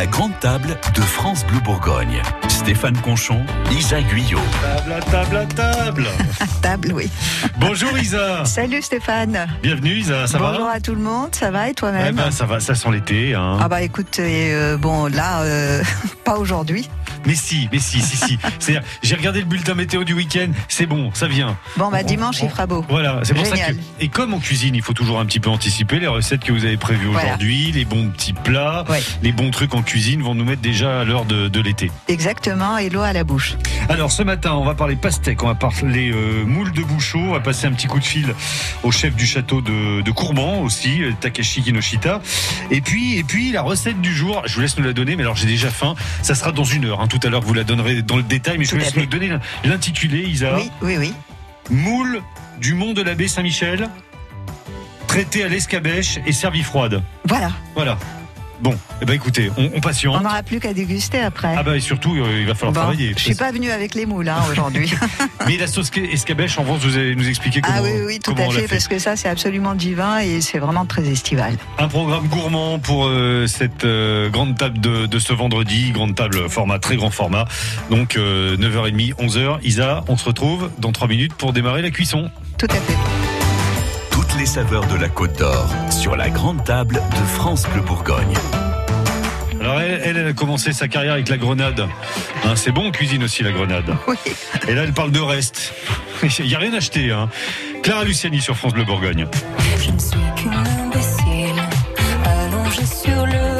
La grande table de France Bleu Bourgogne. Stéphane Conchon, Isa Guyot. Table à table à table. Table, oui. Bonjour Isa. Salut Stéphane. Bienvenue Isa, ça Bonjour va à tout le monde, ça va et Eh toi-même ben, ça va, ça sent l'été. Hein. Ah bah écoute, euh, bon là, euh, pas aujourd'hui. Mais si, mais si, si, si. C'est-à-dire, J'ai regardé le bulletin météo du week-end, c'est bon, ça vient. Bon bah On- dimanche on- il fera beau. Voilà, c'est pour ça que. Et comme en cuisine, il faut toujours un petit peu anticiper les recettes que vous avez prévues Voilà. aujourd'hui, les bons petits plats, Ouais. les bons trucs en cuisine vont nous mettre déjà à l'heure de, de l'été. Exactement, et l'eau à la bouche. Alors ce matin, on va parler pastèque, on va parler euh, moules de bouchot, on va passer un petit coup de fil au chef du château de, de Courban aussi, euh, Takeshi Kinoshita. Et puis, et puis la recette du jour, je vous laisse nous la donner, mais alors j'ai déjà faim. Ça sera dans une heure. hein. Tout à l'heure, vous la donnerez dans le détail, mais je vous laisse nous donner l'intitulé, Isa. Oui, oui, oui. Moule du mont de la baie Saint-Michel, traité à l'escabèche et servi froide. Voilà, Voilà. Bon, eh ben écoutez, on, on on patiente. n'aura plus qu'à déguster après. Ah bah et surtout, euh, il va falloir Bon, travailler. je suis pas venue avec les moules hein, aujourd'hui. Mais la sauce escabèche, en revanche, vous allez nous expliquer comment, ah oui, oui, tout à on fait, parce que ça c'est absolument divin et c'est vraiment très estival. Un programme gourmand pour euh, cette euh, grande table de, de ce vendredi, grande table format, très grand format. Donc euh, 9h30, 11h. Isa, on se retrouve dans 3 minutes pour démarrer la cuisson. Tout à fait. Toutes les saveurs de la Côte d'Or sur la grande table de France Bleu Bourgogne. Alors elle, elle, elle a commencé sa carrière avec la grenade. Hein, c'est bon, on cuisine aussi la grenade. Oui. Et là, elle parle de reste. Il n'y a rien acheté. Hein. Clara Luciani sur France Bleu Bourgogne. Je ne suis qu'une imbécile, allongée sur le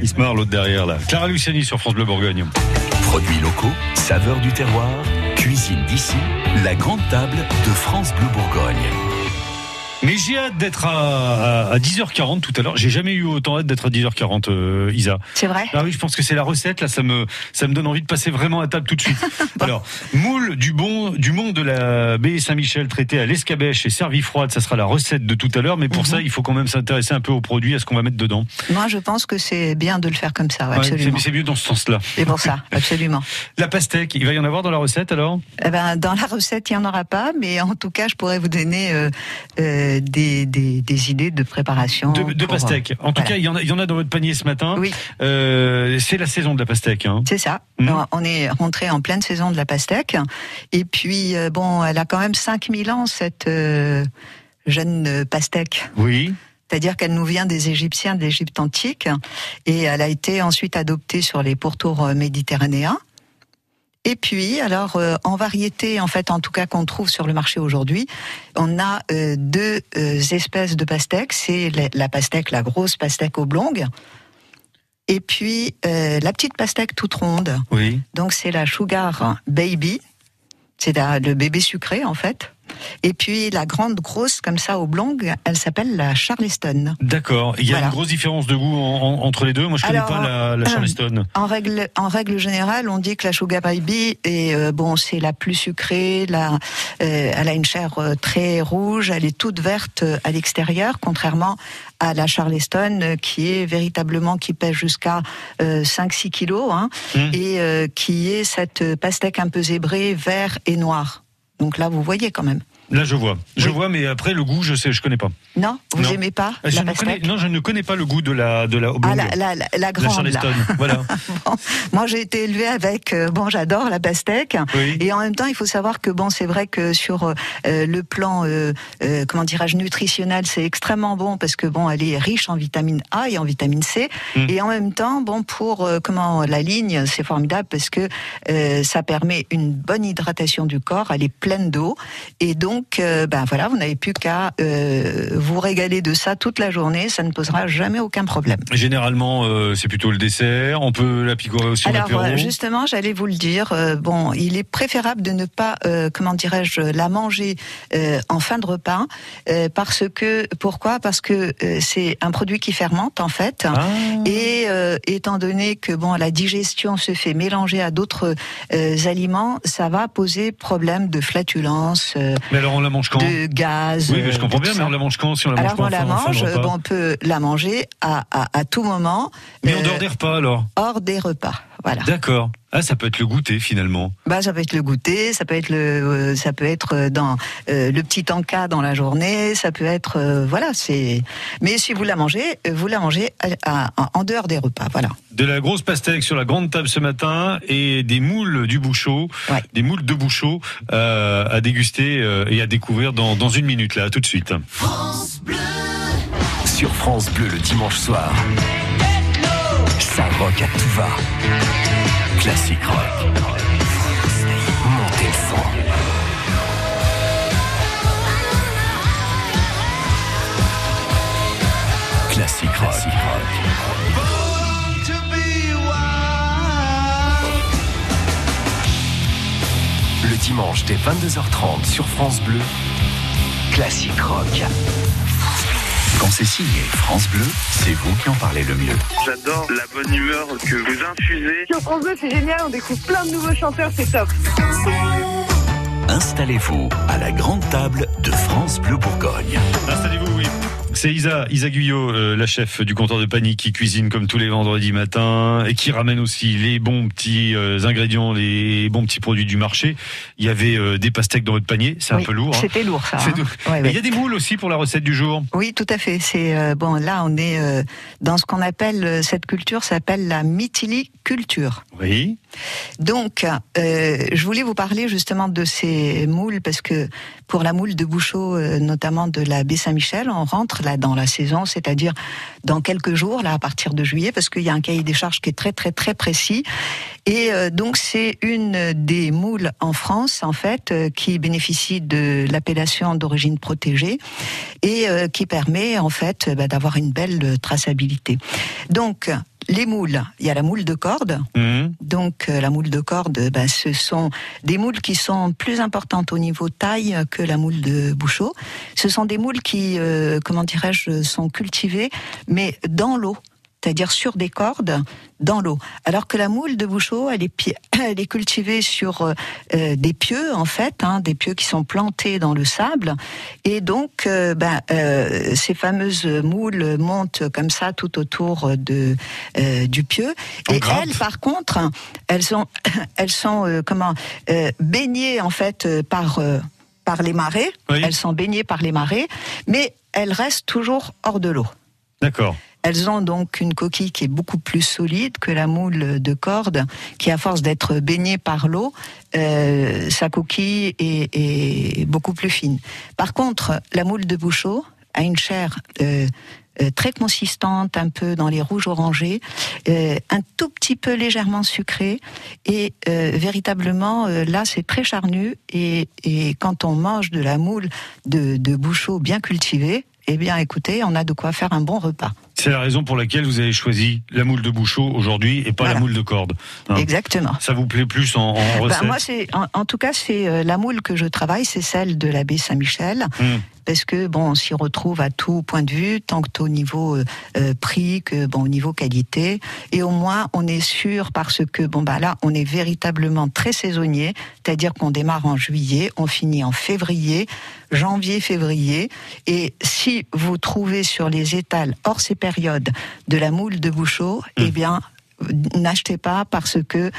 Il se l'autre derrière là. Clara Luciani sur France Bleu Bourgogne. Produits locaux, saveurs du terroir, cuisine d'ici, la grande table de France Bleu Bourgogne. Mais j'ai hâte d'être à, à, à 10h40 tout à l'heure. J'ai jamais eu autant hâte d'être à 10h40, euh, Isa. C'est vrai Ah oui, je pense que c'est la recette. Là, ça me, ça me donne envie de passer vraiment à table tout de suite. Alors, moule du bon, du monde de la baie Saint-Michel traité à l'escabèche et servi froide, ça sera la recette de tout à l'heure. Mais pour Mhm. ça, il faut quand même s'intéresser un peu aux produits, à ce qu'on va mettre dedans. Moi, je pense que c'est bien de le faire comme ça, Ouais, absolument. c'est- c'est mieux dans ce sens-là. C'est pour ça, absolument. La pastèque, il va y en avoir dans la recette alors? Eh ben, dans la recette, il n'y en aura pas, mais en tout cas, je pourrais vous donner euh, euh, des, des, des idées de préparation. De, de pour, pastèque. En tout cas, il y, en a, il y en a dans votre panier ce matin. Oui. Euh, c'est la saison de la pastèque. Hein. C'est ça. Mhm. On- est rentré en pleine saison de la pastèque. Et puis, euh, bon, elle a quand même 5000 ans, cette euh, jeune euh, pastèque. Oui. C'est-à-dire qu'elle nous vient des Égyptiens, de l'Égypte antique. Et elle a été ensuite adoptée sur les pourtours euh, méditerranéens. Et puis, alors, euh, en variété, en fait, en tout cas qu'on trouve sur le marché aujourd'hui, on a euh, deux euh, espèces de pastèques. C'est la, la pastèque, la grosse pastèque oblongue, et puis euh, la petite pastèque toute ronde. Oui. Donc c'est la Sugar Baby, c'est la- le bébé sucré en fait. Et puis la grande grosse comme ça oblongue, elle s'appelle la Charleston. D'accord. Il y a Voilà. une grosse différence de goût en- en- entre les deux. Moi, je connais Alors, pas la, la euh, Charleston. En règle, en règle générale, on dit que la Sugar Baby est euh, bon, c'est la plus sucrée. La, euh, elle a une chair euh, très rouge, elle est toute verte à l'extérieur, contrairement à la Charleston qui est véritablement qui pèse jusqu'à euh, 5-6 kilos hein, Mmh. et qui est cette pastèque un peu zébrée, vert et noir. Donc là, vous voyez quand même. Là, je vois. Je Oui. vois, mais après, le goût, je sais, je connais pas. Non, vous Non. aimez pas Ah, Je la ne connais, pastèque non, je ne connais pas le goût de la, de la Ah, oblongue. la, la, la, la la grande. là. Charleston. voilà. Bon, moi, j'ai été élevée avec. euh, bon, j'adore la pastèque. Oui. Et en même temps, il faut savoir que bon, c'est vrai que sur euh, le plan, euh, euh, comment dirais-je, nutritionnel, c'est extrêmement bon parce que bon, elle est riche en vitamine A et en vitamine C. Mm. Et en même temps, bon, pour euh, comment la ligne, c'est formidable parce que euh, ça permet une bonne hydratation du corps. Elle est pleine d'eau et donc, euh, ben voilà, vous n'avez plus qu'à euh, vous régaler de ça toute la journée. Ça ne posera jamais aucun problème. Généralement, euh, c'est plutôt le dessert. On peut la picorer aussi Alors justement, j'allais vous le dire. bon, il est préférable de ne pas, comment dirais-je, la manger en fin de repas, parce que pourquoi? Parce que c'est un produit qui fermente en fait. Ah. Et étant donné que bon, la digestion se fait mélanger à d'autres aliments, ça va poser problème de flatulence, Mais alors, on la mange quand de gaz. Oui, mais je euh, comprends bien, mais on la mange quand si on la mange Alors pas on la mange, bon, on peut la manger à, à, à tout moment. Mais en euh, dehors des repas, alors hors des repas. Voilà. D'accord. Ah, ça peut être le goûter, finalement. Bah, ça peut être le goûter, ça peut être le, euh, ça peut être dans euh, le petit encas dans la journée, ça peut être, euh, voilà, c'est. Mais si vous la mangez, euh, vous la mangez à- à- en dehors des repas, voilà. De la grosse pastèque sur la grande table ce matin et des moules du Bouchot, Ouais. des moules de Bouchot euh, à déguster euh, et à découvrir dans, dans une minute, là, tout de suite. Sur France Bleu le dimanche soir. Ça rock à tout va. Classique rock. Montez le son. Classique rock. Le dimanche dès 22h30 sur France Bleu. Classique rock. Quand c'est signé France Bleu, c'est vous qui en parlez le mieux. J'adore la bonne humeur que vous infusez. Sur France 2, c'est génial, on découvre plein de nouveaux chanteurs, c'est top. Installez-vous à la grande table de France Bleu Bourgogne. Installez-vous, oui. C'est Isa, Isa Guyot, euh, la chef du comptoir de panique qui cuisine comme tous les vendredis matins et qui ramène aussi les bons petits euh, ingrédients, les bons petits produits du marché. Il y avait euh, des pastèques dans votre panier, c'est Oui, un peu lourd. hein. C'était lourd, ça. Hein. tout. Ouais, Et ouais. Il y a des moules aussi pour la recette du jour. Oui, tout à fait. C'est bon. Là, on est dans ce qu'on appelle cette culture s'appelle la mytiliculture. Oui. Donc, euh, je voulais vous parler justement de ces moules parce que pour la moule de Bouchot, euh, notamment de la baie Saint-Michel, on rentre là dans la saison, c'est-à-dire dans quelques jours, là à partir de juillet, parce qu'il y a un cahier des charges qui est très très très précis. Et euh, donc c'est une des moules en France en fait euh, qui bénéficie de l'appellation d'origine protégée et euh, qui permet en fait bah, d'avoir une belle traçabilité. Donc les moules, il y a la moule de corde. Mhm. Donc euh, la moule de corde, ben, ce sont des moules qui sont plus importantes au niveau taille que la moule de Bouchot. Ce sont des moules qui, euh, comment dirais-je, sont cultivées, mais dans l'eau. C'est-à-dire sur des cordes dans l'eau. Alors que la moule de Bouchot, elle est, elle est cultivée sur euh, euh, des pieux en fait, hein, des pieux qui sont plantés dans le sable. Et donc, euh, ben, euh, ces fameuses moules montent comme ça tout autour de du pieu. Et elles, par contre, elles sont, elles sont comment baignées en fait par par les marées. Oui. Elles sont baignées par les marées, mais elles restent toujours hors de l'eau. D'accord. Elles ont donc une coquille qui est beaucoup plus solide que la moule de corde, qui à force d'être baignée par l'eau, euh, sa coquille est, est beaucoup plus fine. Par contre, la moule de Bouchot a une chair euh, euh, très consistante, un peu dans les rouges orangés, euh, un tout petit peu légèrement sucré, et euh, véritablement là c'est très charnu. Et, et quand on mange de la moule de, de Bouchot bien cultivée, eh bien écoutez, on a de quoi faire un bon repas. C'est la raison pour laquelle vous avez choisi la moule de Bouchot aujourd'hui et pas Voilà. la moule de corde. hein. Exactement. Ça vous plaît plus en, en Ben, recette moi, c'est en, en tout cas, c'est euh, la moule que je travaille, c'est celle de la baie Saint-Michel, Hum. Parce que bon, on s'y retrouve à tout point de vue, tant que au niveau euh, euh, prix que bon au niveau qualité, et au moins on est sûr parce que bon bah là, on est véritablement très saisonnier, c'est-à-dire qu'on démarre en juillet, on finit en février, janvier, février, et si vous trouvez sur les étals hors ces périodes de la moule de Bouchot, eh bien n'achetez pas parce que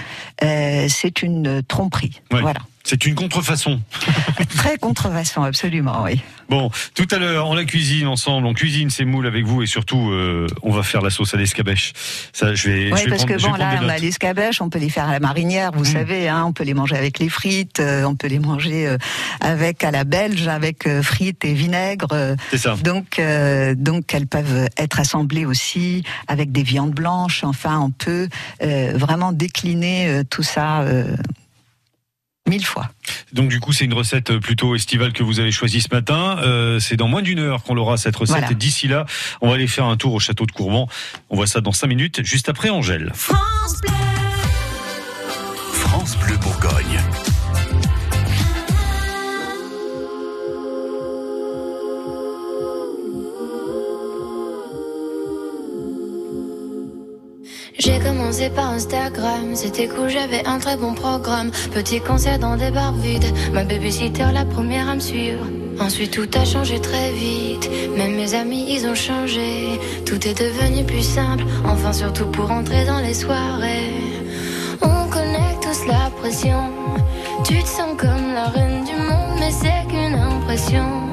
euh, c'est une tromperie. Ouais. Voilà. C'est une contrefaçon. Très contrefaçon, absolument, oui. Bon, tout à l'heure, on la cuisine ensemble, on cuisine ces moules avec vous et surtout, euh, on va faire la sauce à l'escabèche. Ça, je vais, Oui, je vais parce prendre, que bon, là, on a notes. les escabèches, on peut les faire à la marinière, vous Mm. savez, hein, on peut les manger avec les frites, euh, on peut les manger euh, avec à la belge, avec frites et vinaigre. C'est ça. donc, donc, elles peuvent être assemblées aussi avec des viandes blanches. Enfin, on peut vraiment décliner tout ça mille fois. Donc du coup, c'est une recette euh, plutôt estivale que vous avez choisie ce matin. Euh, c'est dans moins d'une heure qu'on l'aura cette recette. Voilà. Et d'ici là, on va aller faire un tour au château de Courban. On voit ça dans cinq minutes, juste après Angèle. France Bleu Bourgogne. J'ai commencé par Instagram, c'était cool, j'avais un très bon programme. Petit concert dans des bars vides, ma babysitter la première à me suivre. Ensuite tout a changé très vite, même mes amis ils ont changé. Tout est devenu plus simple, enfin surtout pour entrer dans les soirées. On connaît tous la pression, tu te sens comme la reine du monde, mais c'est qu'une impression.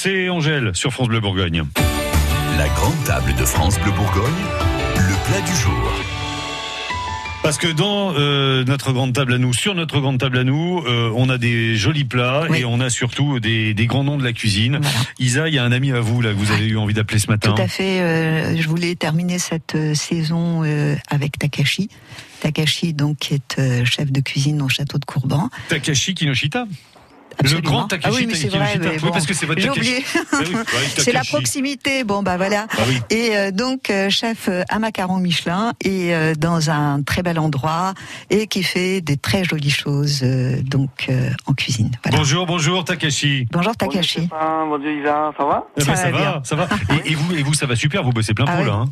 C'est Angèle sur France Bleu Bourgogne. La grande table de France Bleu Bourgogne, le plat du jour. Parce que dans euh, notre grande table à nous, sur notre grande table à nous, euh, on a des jolis plats Oui. et on a surtout des, des grands noms de la cuisine. Voilà. Isa, il y a un ami à vous là que vous avez eu envie d'appeler ce matin. Tout à fait. euh, je voulais terminer cette euh, saison euh, avec Takashi. Takashi, donc, qui est euh, chef de cuisine au château de Courban. Takashi Kinoshita. Absolument. Le grand Takashi ah oui, mais c'est vrai, mais Oui, bon, parce que c'est votre j'ai oublié. Ah oui, ouais, C'est la proximité. Bon, bah voilà. Ah oui. Et euh, donc euh, chef euh, à macaron Michelin et euh, dans un très bel endroit et qui fait des très jolies choses euh, donc euh, en cuisine. Voilà. Bonjour, bonjour Takashi. Bonjour Takashi. Bonjour Isa, ça va Eh ben, Ça ça va va, bien. ça va. Et, et vous, et vous, ça va super. Vous bossez plein Ah pot oui. là. hein.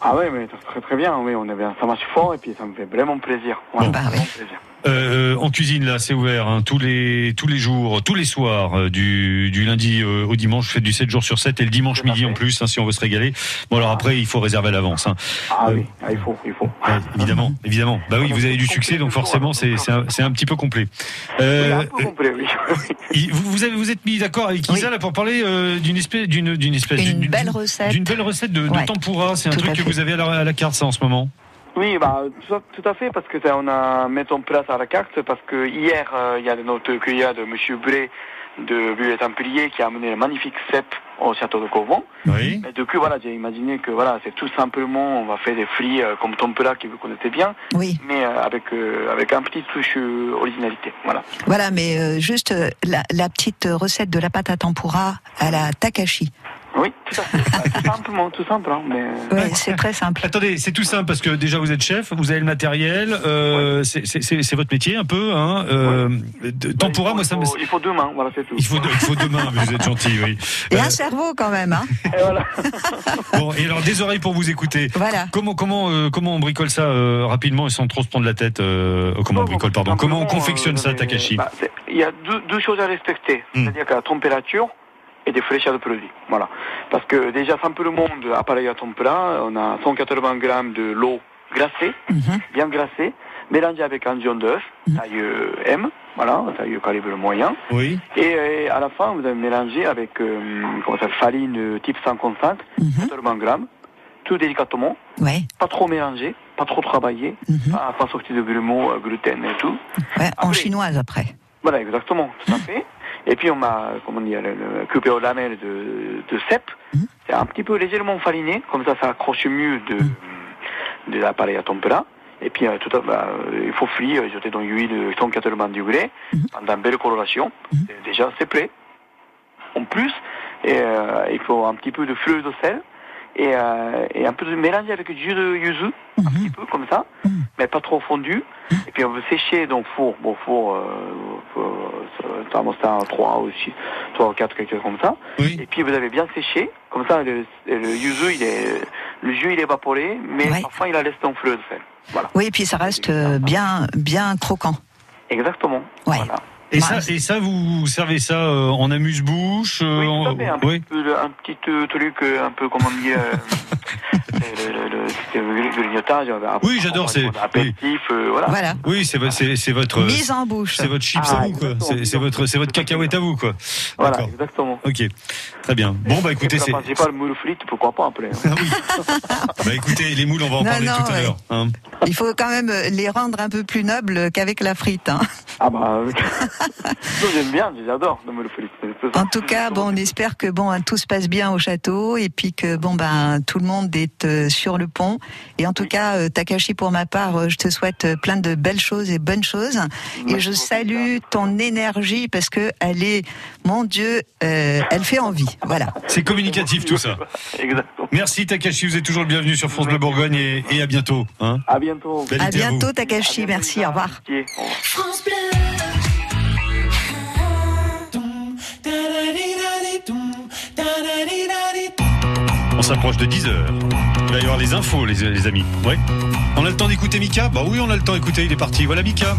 Ah ouais, mais très très bien, oui, on est bien, ça marche fort et puis ça me fait vraiment plaisir. Voilà, Bah ouais. vraiment plaisir. Euh, en cuisine là, c'est ouvert hein, tous les tous les jours, tous les soirs euh, du, du lundi euh, au dimanche. Vous faites du 7 jours sur 7 et le dimanche midi en plus hein, si on veut se régaler. Bon alors après il faut réserver à l'avance. Hein. Ah Euh, oui, ah, il faut, il faut. Ouais, évidemment, évidemment. Bah oui, vous avez du succès donc forcément c'est c'est un, c'est un petit peu complet. Euh, un peu complet, oui. vous vous avez vous êtes mis d'accord avec Isa Oui. là pour parler euh, d'une espèce d'une d'une espèce Une d'une- belle recette. d'une belle recette de, de Ouais. tempura. C'est un Tout truc que vous avez à la, à la carte ça en ce moment. Oui, bah, tout, à- tout à fait, parce que ça, on a mis en place à la carte, parce que hier, euh, il y a notre cueillard de Monsieur Bré de Bulle Templier qui a amené un magnifique cep au château de Courban. Oui. Et du coup, voilà, j'ai imaginé que voilà, c'est tout simplement, on va faire des fruits euh, comme tempura que vous connaissez bien, Oui, mais euh, avec euh, avec un petit touche euh, originalité. Voilà. voilà, mais euh, juste euh, la, la petite recette de la pâte à tempura à la Takashi. Oui, tout à fait. Euh, tout simplement, tout simple, hein, mais. Oui, c'est très simple. Attendez, c'est tout simple parce que déjà vous êtes chef, vous avez le matériel, euh, c'est- c'est c'est- c'est votre métier un peu. Hein, euh, il faut, moi ça me. il faut deux mains, voilà, c'est tout. Il faut, deux- il faut deux mains, mais vous êtes gentil, oui. Et Euh, un cerveau quand même, hein. Et voilà. bon, et alors des oreilles pour vous écouter. Voilà. Comment comment euh, comment on bricole ça euh, rapidement et sans trop se prendre la tête euh, Comment on bricole, pardon Comment on confectionne ça, Takashi Bah, Il y a deux, deux choses à respecter, Hmm. c'est-à-dire que la température et des fraîcheurs de produits. Voilà. Parce que déjà, simplement, de appareil à tempéra, on a 180 grammes de l'eau glacée, Mhm. bien glacée, mélangée avec un jaune d'œuf, Mhm. taille euh, M, voilà, taille calibre moyen. Oui. Et euh, à la fin, vous allez mélanger avec euh, comment ça, farine type 55, Mhm. 80 grammes, tout délicatement, Ouais. pas trop mélangé, pas trop travaillé, Mhm. pas, pas sorti de grumeaux, gluten et tout. Ouais, en chinoise après. Voilà, exactement, tout à fait. Et puis on m'a, comment dire, le, le coupé aux lamelles de, de cèpe. Mhm. C'est un petit peu légèrement fariné, comme ça ça accroche mieux de, de l'appareil à tempéra. Et puis euh, tout à, bah, euh, il faut frire, jeter dans l'huile de 180 degrés, Mhm. pendant une belle coloration. Mhm. Déjà c'est prêt. En plus, et, euh, il faut un petit peu de fleur de sel et, euh, et un peu de mélange avec du jus de yuzu, un petit Mhm. peu comme ça, Mhm. mais pas trop fondu. Et puis on veut sécher dans le four, bon four, euh, euh, thermostat 3 ou 6, 3 ou 4, quelque chose comme ça. Oui. Et puis vous avez bien séché, comme ça le, le yuzu, il est, le jus il est évaporé, mais Ouais. parfois il a laissé en fleur. Voilà. Oui, et puis ça reste euh, bien, bien croquant. Exactement. Ouais. Voilà. Et Ouais. ça, et ça, vous servez ça euh, en amuse-bouche euh, Oui, en-. Un, oui. peu, un petit euh, truc, euh, un peu, comment dire, euh, le, grignotage. euh, Oui, j'adore, c'est- Apéritif, euh, voilà. Voilà. Oui, c'est votre, c'est c'est votre, Mise en bouche. c'est votre chips Ah, à vous, quoi. C'est votre, c'est votre cacahuète à vous, quoi. Voilà, exactement. Ok, très bien. Bon, bah écoutez, c'est. principale moule frite, pourquoi pas après. hein. Ah oui. Bah écoutez, les moules, on va en Non, parler non, tout à l'heure. hein. Il faut quand même les rendre un peu plus nobles qu'avec la frite. hein. Ah bah, euh, j'aime bien, j'adore. Le frites, c'est ça. En tout cas, bon, on espère que bon, tout se passe bien au château et puis que bon ben tout le monde est euh, sur le pont. Et en tout cas, euh, Takashi, pour ma part, euh, je te souhaite plein de belles choses et bonnes choses. Et je salue ton énergie parce que elle est, mon Dieu, euh, elle fait envie. Voilà. C'est communicatif tout ça. Exactement. Merci Takashi, vous êtes toujours le bienvenu sur France Bleu Bourgogne et, et à bientôt. Hein. À bientôt. À bientôt, Takashi. Merci. Au revoir. Ok, au revoir. France Bleu. On s'approche de 10h. Il va y avoir les infos, les, amis. Ouais. On a le temps d'écouter Mika Bah oui, on a le temps d'écouter. Il est parti. Voilà Mika.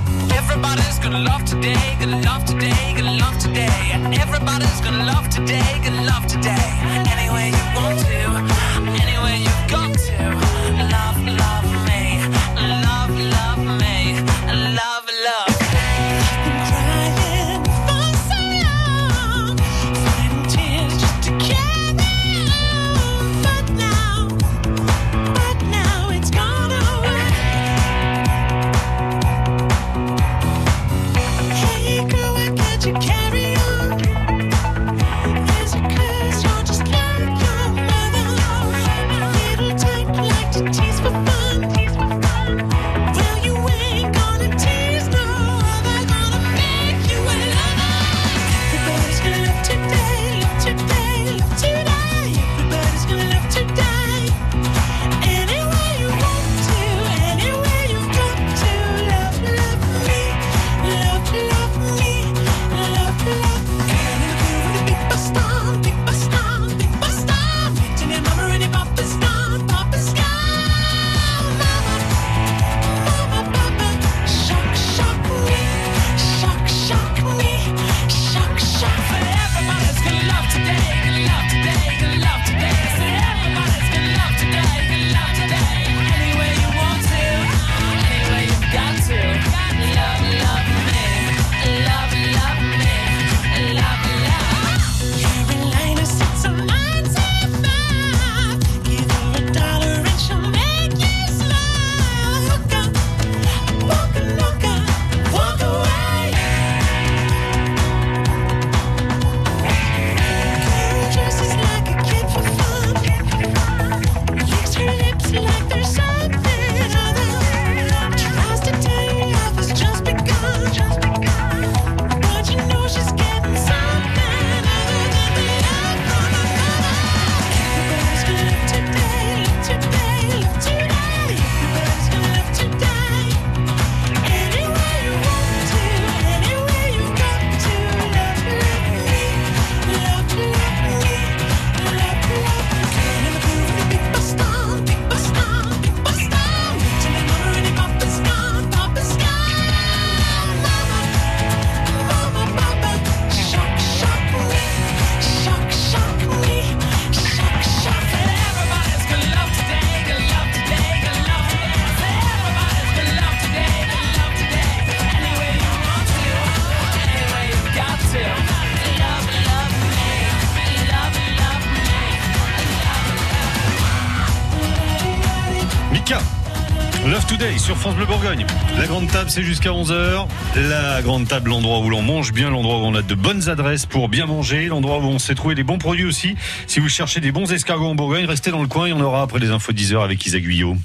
C'est jusqu'à 11h. La grande table, l'endroit où l'on mange bien, l'endroit où on a de bonnes adresses pour bien manger, l'endroit où on sait trouver des bons produits aussi. Si vous cherchez des bons escargots en Bourgogne, restez dans le coin, il y en aura après les infos 10h avec Isa Guyot.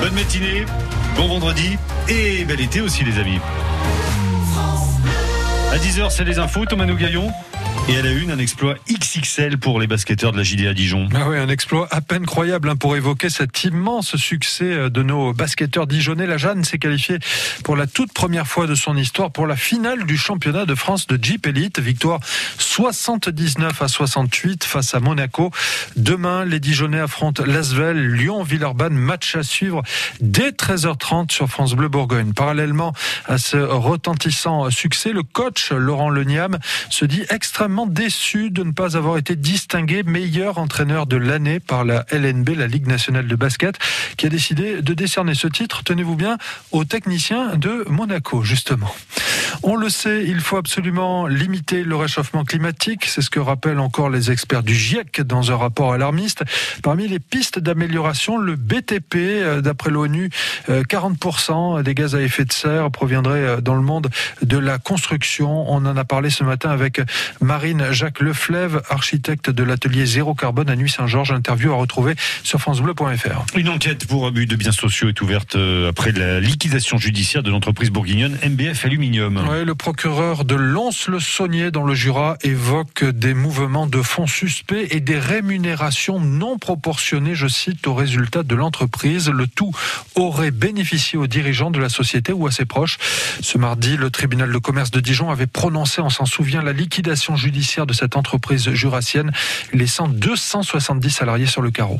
Bonne matinée, bon vendredi et bel été aussi les amis. À 10h, c'est les infos, Thomas Gaillon. Et à la une, un exploit XXL pour les basketteurs de la JDA Dijon. Ah oui, un exploit à peine croyable hein, pour évoquer cet immense succès euh, de nos basketteurs dijonnais. La Jeanne s'est qualifiée pour la toute première fois de son histoire pour la finale du championnat de France de Jeep Elite. Victoire 79 à 68 face à Monaco. Demain, les Dijonnais affrontent Lasvel, Lyon, Villeurbanne. Match à suivre dès 13h30 sur France Bleu Bourgogne. Parallèlement à ce retentissant succès, le coach Laurent Leniam se dit extrêmement déçu de ne pas avoir été distingué meilleur entraîneur de l'année par la LNB, la Ligue nationale de basket, qui a décidé de décerner ce titre, tenez-vous bien, au technicien de Monaco, justement. On le sait, il faut absolument limiter le réchauffement climatique. C'est ce que rappellent encore les experts du GIEC dans un rapport alarmiste. Parmi les pistes d'amélioration, le BTP, euh, d'après l'ONU, euh, 40% des gaz à effet de serre proviendraient euh, dans le monde de la construction. On en a parlé ce matin avec Marine Jacques Leflève, architecte de l'atelier Zéro Carbone à Nuit-Saint-Georges. Interview à retrouver sur francebleu.fr. Une enquête pour abus de biens sociaux est ouverte euh, après la liquidation judiciaire de l'entreprise bourguignonne MBF Aluminium. Ouais, le procureur de Lons-le-Saunier dans le Jura évoque des mouvements de fonds suspects et des rémunérations non proportionnées, je cite, aux résultats de l'entreprise. Le tout aurait bénéficié aux dirigeants de la société ou à ses proches. Ce mardi, le tribunal de commerce de Dijon avait prononcé, on s'en souvient, la liquidation judiciaire de cette entreprise jurassienne, laissant 270 salariés sur le carreau.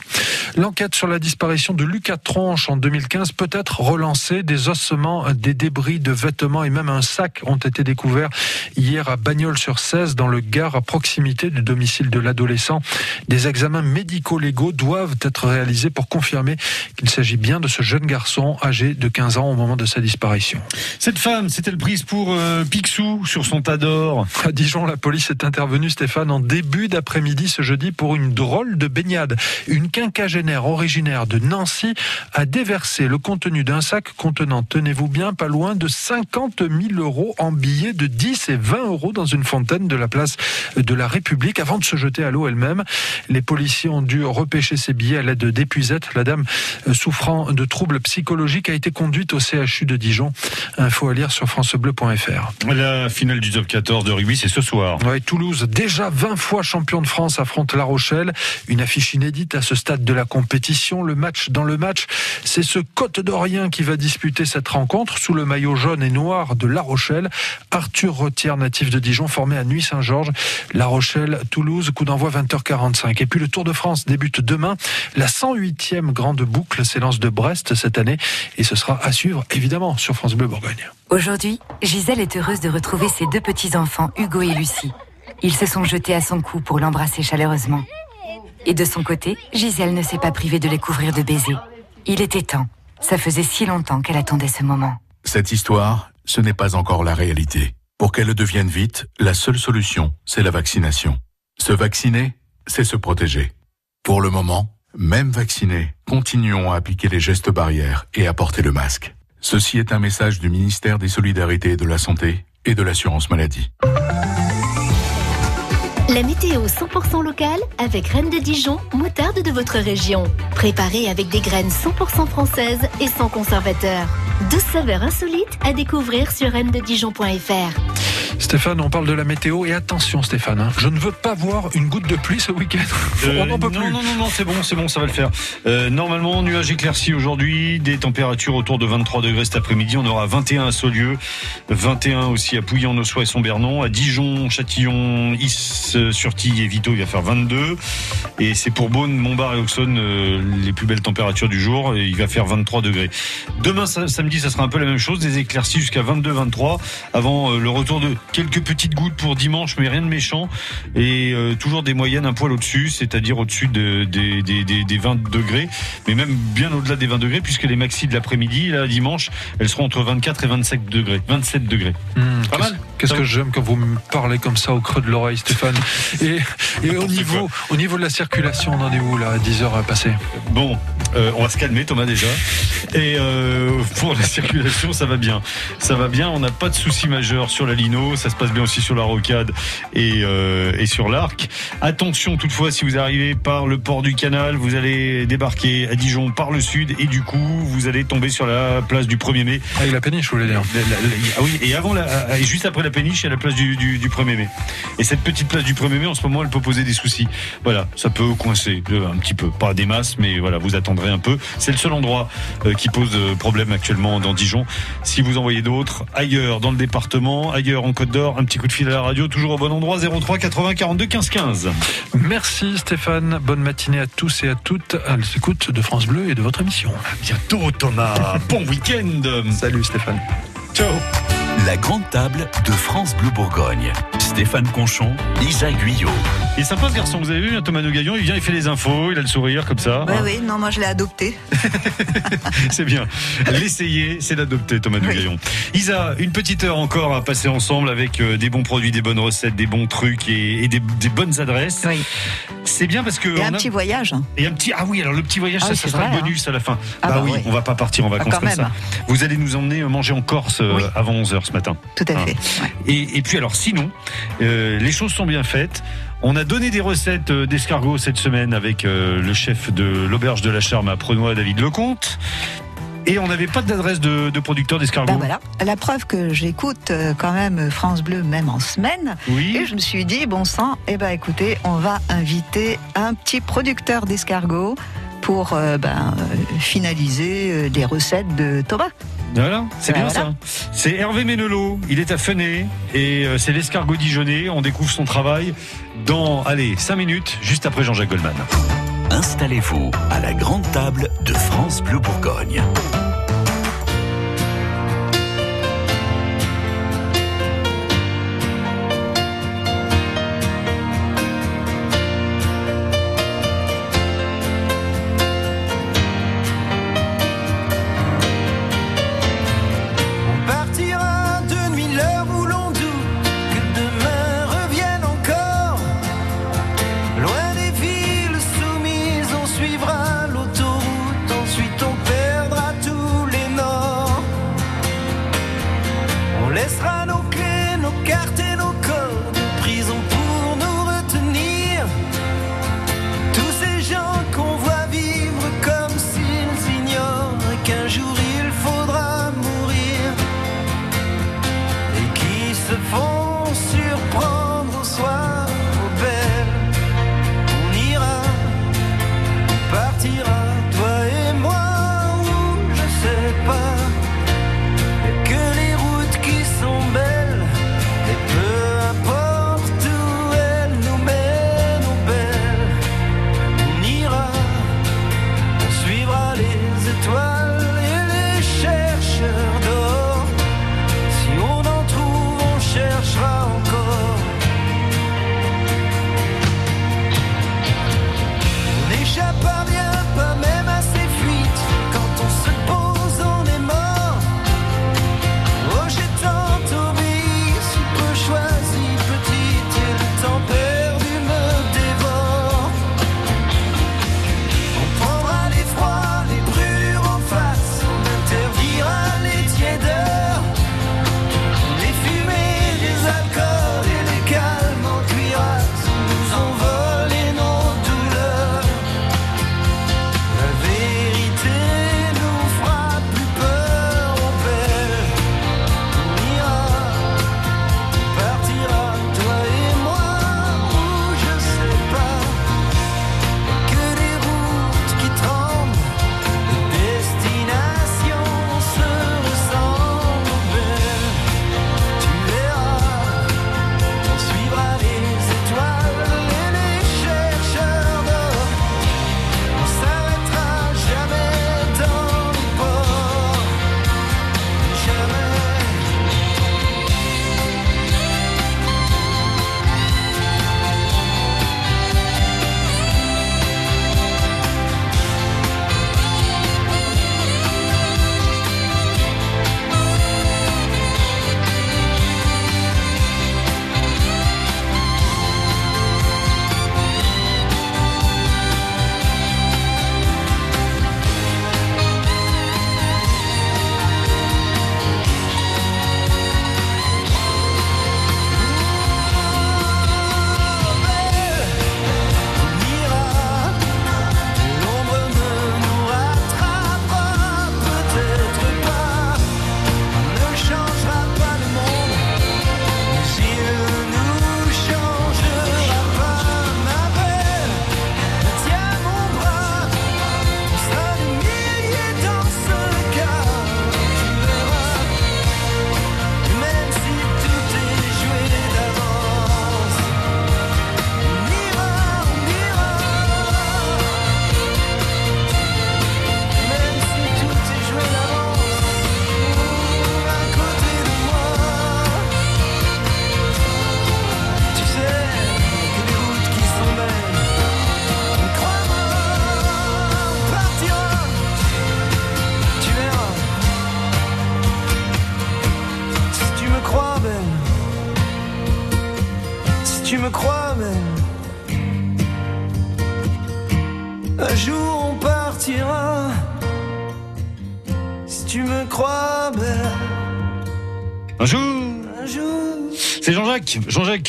L'enquête sur la disparition de Lucas Tronche en 2015 peut être relancée. Des ossements, des débris de vêtements et même un sac ont été découverts hier à Bagnols-sur-Cèze, dans le Gard, à proximité du domicile de l'adolescent. Des examens médico-légaux doivent être réalisés pour confirmer qu'il s'agit bien de ce jeune garçon âgé de 15 ans au moment de sa disparition. Cette femme s'est-elle prise pour euh, Picsou sur son tas d'or À Dijon, la police est intervenue, Stéphane, en début d'après-midi ce jeudi pour une drôle de baignade. Une quinquagénaire originaire de Nancy a déversé le contenu d'un sac contenant, tenez-vous bien, pas loin de 50 000 euros en billets de 10 et 20 euros dans une fontaine de la place de la République avant de se jeter à l'eau elle-même. Les policiers ont dû repêcher ces billets à l'aide d'épuisettes. La dame, euh, souffrant de troubles psychologiques, a été conduite au CHU de Dijon. Info à lire sur francebleu.fr. La finale du top 14 de rugby, c'est ce soir. Ouais, Toulouse, déjà 20 fois champion de France, affronte La Rochelle. Une affiche inédite à ce stade de la compétition. Le match dans le match, c'est ce Côte d'Orient qui va disputer cette rencontre sous le maillot jaune et noir de La Rochelle. Arthur Retière, natif de Dijon, formé à Nuit-Saint-Georges. La Rochelle, Toulouse, coup d'envoi 20h45. Et puis le Tour de France débute demain. La 108e grande boucle s'élance de Brest cette année. Et ce sera à suivre, évidemment, sur France Bleu Bourgogne. Aujourd'hui, Gisèle est heureuse de retrouver ses deux petits-enfants, Hugo et Lucie. Ils se sont jetés à son cou pour l'embrasser chaleureusement. Et de son côté, Gisèle ne s'est pas privée de les couvrir de baisers. Il était temps. Ça faisait si longtemps qu'elle attendait ce moment. Cette histoire, ce n'est pas encore la réalité. Pour qu'elle le devienne vite, la seule solution, c'est la vaccination. Se vacciner, c'est se protéger. Pour le moment, même vaccinés, continuons à appliquer les gestes barrières et à porter le masque. Ceci est un message du ministère des Solidarités et de la Santé et de l'Assurance Maladie. La météo 100% locale avec Reine de Dijon, moutarde de votre région. Préparée avec des graines 100% françaises et sans conservateur. 12 saveurs insolites à découvrir sur reine-de-dijon.fr. Stéphane, on parle de la météo et attention Stéphane, hein, je ne veux pas voir une goutte de pluie ce week-end. Euh, on n'en peut non, plus. non, non, non, c'est bon, c'est bon, ça va le faire. Euh, normalement, nuages éclaircis aujourd'hui, des températures autour de 23 degrés cet après-midi. On aura 21 à Saulieu, 21 aussi à Pouilly, en Ossois et Son-Bernon, à Dijon, Châtillon, Is, Surtille et Vito, il va faire 22. Et c'est pour Beaune, Montbard et Auxonne euh, les plus belles températures du jour. Et il va faire 23 degrés. Demain, sa- samedi, ça sera un peu la même chose, des éclaircies jusqu'à 22-23, avant le retour de quelques petites gouttes pour dimanche, mais rien de méchant. Et euh, toujours des moyennes un poil au-dessus, c'est-à-dire au-dessus de, des, des, des, des 20 degrés, mais même bien au-delà des 20 degrés, puisque les maxis de l'après-midi, là, dimanche, elles seront entre 24 et 27 degrés. 27 degrés. Hmm, Pas mal. Qu'est-ce que j'aime quand vous me parlez comme ça au creux de l'oreille, Stéphane. Et, et au, niveau, au niveau de la circulation, on en est où là, à 10 heures à passer? Bon, euh, on va se calmer Thomas déjà. Et euh, pour la circulation, ça va bien. Ça va bien, on n'a pas de soucis majeurs sur la Lino, ça se passe bien aussi sur la Rocade et, euh, et sur l'Arc. Attention toutefois, si vous arrivez par le port du canal, vous allez débarquer à Dijon par le sud et du coup, vous allez tomber sur la place du 1er mai. Ah, il la péniche, je voulais dire. La- la- la- ah oui, et avant la, et juste après la péniche, il y a la place du, du, du 1er mai. Et cette petite place du 1er mai, en ce moment, elle peut poser des soucis. Voilà, ça peut coincer un petit peu. Pas des masses, mais voilà, vous attendrez un peu. C'est le seul endroit euh, qui pose euh, problème actuellement dans Dijon. Si vous envoyez d'autres, ailleurs dans le département, ailleurs en Côte d'Or, un petit coup de fil à la radio, toujours au bon endroit, 03 80 42 15 15. Merci Stéphane, bonne matinée à tous et à toutes à l'écoute de France Bleu et de votre émission. Bientôt Thomas, bon week-end. Salut Stéphane. Ciao. La grande table de France Bleu Bourgogne. Stéphane Conchon, Lisa Guyot. Il est sympa ce garçon, vous avez vu, hein, Thomas Nougaillon, il vient, il fait les infos, il a le sourire comme ça. Oui, Hein, oui, non, moi je l'ai adopté. C'est bien. L'essayer, c'est l'adopter, Thomas Nougaillon. Isa, une petite heure encore à passer ensemble avec euh, des bons produits, des bonnes recettes, des bons trucs et, et des, des bonnes adresses. Oui. C'est bien parce que. Et un a- petit voyage. hein. Et un petit ah oui alors le petit voyage Ah ça, oui, ça sera vrai, le bonus à la fin. Ah bah, bah oui, oui. on va pas partir en vacances comme même. ça. Vous allez nous emmener manger en Corse euh, Oui. avant 11h ce matin. Tout à Hein. fait. ouais. Et, et puis alors sinon, euh, les choses sont bien faites. On a donné des recettes euh, d'escargots cette semaine avec euh, le chef de l'auberge de la Charme à Prenois, David Lecomte. Et on n'avait pas d'adresse de, de producteur d'escargots. Ben voilà, la preuve que j'écoute euh, quand même France Bleu même en semaine. Oui. Et je me suis dit, bon sang, eh ben écoutez, on va inviter un petit producteur d'escargots pour euh, ben, finaliser les recettes de Thomas. Voilà, c'est bien voilà. ça. C'est Hervé Ménelot, il est à Fenay et euh, c'est l'escargot dijonnais. On découvre son travail dans, allez, 5 minutes, juste après Jean-Jacques Goldman. Installez-vous à la grande table de France Bleu Bourgogne.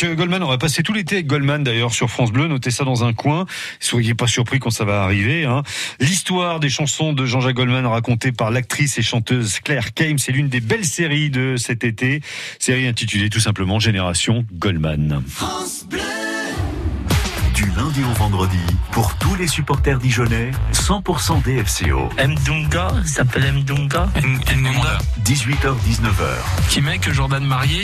Goldman. On va passer tout l'été Goldman d'ailleurs sur France Bleu. Notez ça dans un coin. Soyez pas surpris quand ça va arriver. Hein. L'histoire des chansons de Jean-Jacques Goldman racontée par l'actrice et chanteuse Claire Kames. C'est l'une des belles séries de cet été. Série intitulée tout simplement Génération Goldman. Lundi au vendredi, pour tous les supporters dijonnais, 100% DFCO. Mdunga, il s'appelle Mdunga. 18h-19h. Qui met que Jordan Marié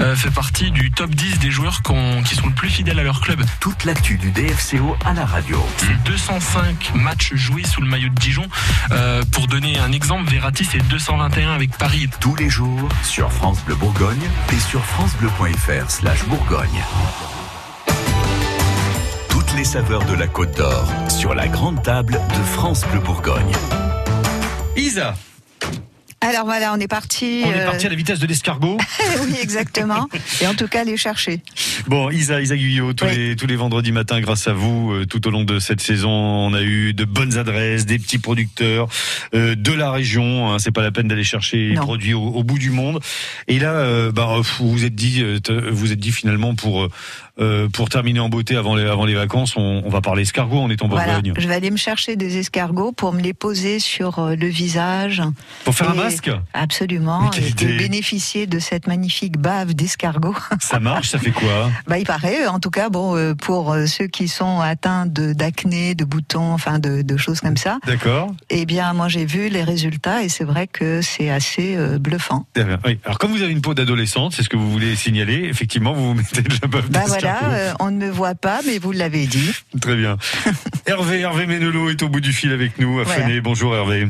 euh, fait partie du top 10 des joueurs qui sont le plus fidèles à leur club. Toute l'actu du DFCO à la radio. C'est 205 matchs joués sous le maillot de Dijon. Euh, pour donner un exemple, Verratti c'est 221 avec Paris. Tous les jours sur France Bleu Bourgogne et sur francebleu.fr slash Bourgogne. Toutes les saveurs de la Côte d'Or sur la grande table de France Bleu Bourgogne. Isa, Alors voilà, on est parti. on est parti à la vitesse de l'escargot. oui, exactement. Et en tout cas, les chercher. Bon, Isa, Isa Guyot, tous, Oui. les, tous les vendredis matins, grâce à vous, euh, tout au long de cette saison, on a eu de bonnes adresses, des petits producteurs euh, de la région. Hein, c'est pas la peine d'aller chercher les Non. produits au, au bout du monde. Et là, euh, bah, vous vous êtes dit, vous êtes dit finalement pour euh, pour terminer en beauté avant les avant les vacances, on, on va parler escargot. On est en Voilà, Bourgogne. je vais aller me chercher des escargots pour me les poser sur euh, le visage. Pour faire un masque Absolument. Et, idée. bénéficier de cette magnifique bave d'escargot. Ça marche, ça fait quoi Bah, il paraît, en tout cas, bon, euh, pour ceux qui sont atteints d'acné, de boutons, enfin de, de choses comme ça. D'accord. Eh bien, moi, j'ai vu les résultats et c'est vrai que c'est assez euh, bluffant. Bien. Oui. Alors comme vous avez une peau d'adolescente, c'est ce que vous voulez signaler. Effectivement, vous vous mettez de la bave Bah voilà, euh, on ne me voit pas, mais vous l'avez dit. Très bien. Hervé, Hervé Ménelot est au bout du fil avec nous à Voilà. Fenet. Bonjour Hervé.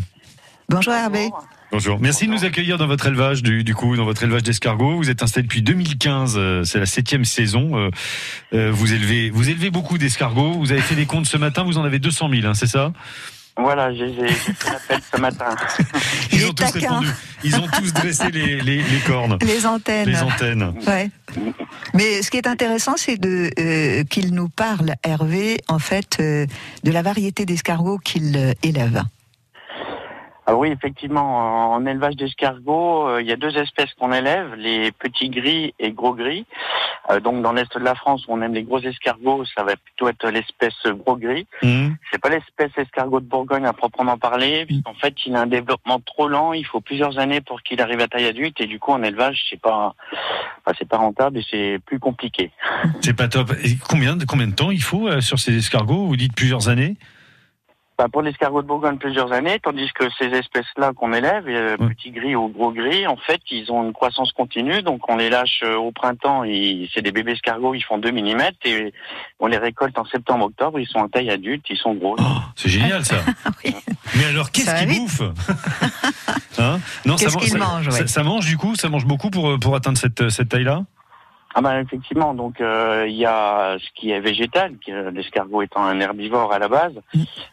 Bonjour Hervé. Bonjour. Merci de nous accueillir dans votre élevage, du, du coup, dans votre élevage d'escargots. Vous êtes installé depuis 2015, euh, c'est la septième saison. Euh, vous élevez, vous élevez beaucoup d'escargots. Vous avez fait des comptes ce matin, vous en avez 200 000, hein, c'est ça? Voilà, j'ai j'ai- j'ai fait l'appel ce matin. Ils ont tous répondu. Ils ont tous dressé les, les, les cornes. Les antennes. Les antennes. Ouais. Mais ce qui est intéressant, c'est de euh, qu'il nous parle, Hervé, en fait, euh, de la variété d'escargots qu'il euh, élève. Ah oui, effectivement, en élevage d'escargots, euh, il y a deux espèces qu'on élève, les petits gris et gros gris. Euh, donc dans l'est de la France, où on aime les gros escargots, ça va plutôt être l'espèce gros gris. Mmh. C'est pas l'espèce escargot de Bourgogne à proprement parler, puisqu'en fait, il a un développement trop lent. Il faut plusieurs années pour qu'il arrive à taille adulte, et du coup, en élevage, c'est pas, enfin, c'est pas rentable et c'est plus compliqué. C'est pas top. Et combien, de- combien de temps il faut euh, sur ces escargots? Vous dites plusieurs années? Bah, pour l'escargot de Bourgogne, plusieurs années, tandis que ces espèces-là qu'on élève, euh, petits gris ou gros gris, en fait, ils ont une croissance continue. Donc, on les lâche euh, au printemps, ils- c'est des bébés escargots, ils font 2 mm, et on les récolte en septembre-octobre, ils sont en taille adulte, ils sont gros. C'est génial ça. Mais alors, qu'est-ce qu'ils bouffent hein Non, ça, Qu'est-ce man- qu'ils ça- mangent, ouais. ça, ça mange du coup, ça mange beaucoup pour, pour atteindre cette, cette taille-là Ah bah effectivement, donc euh, il y a ce qui est végétal, l'escargot étant un herbivore à la base,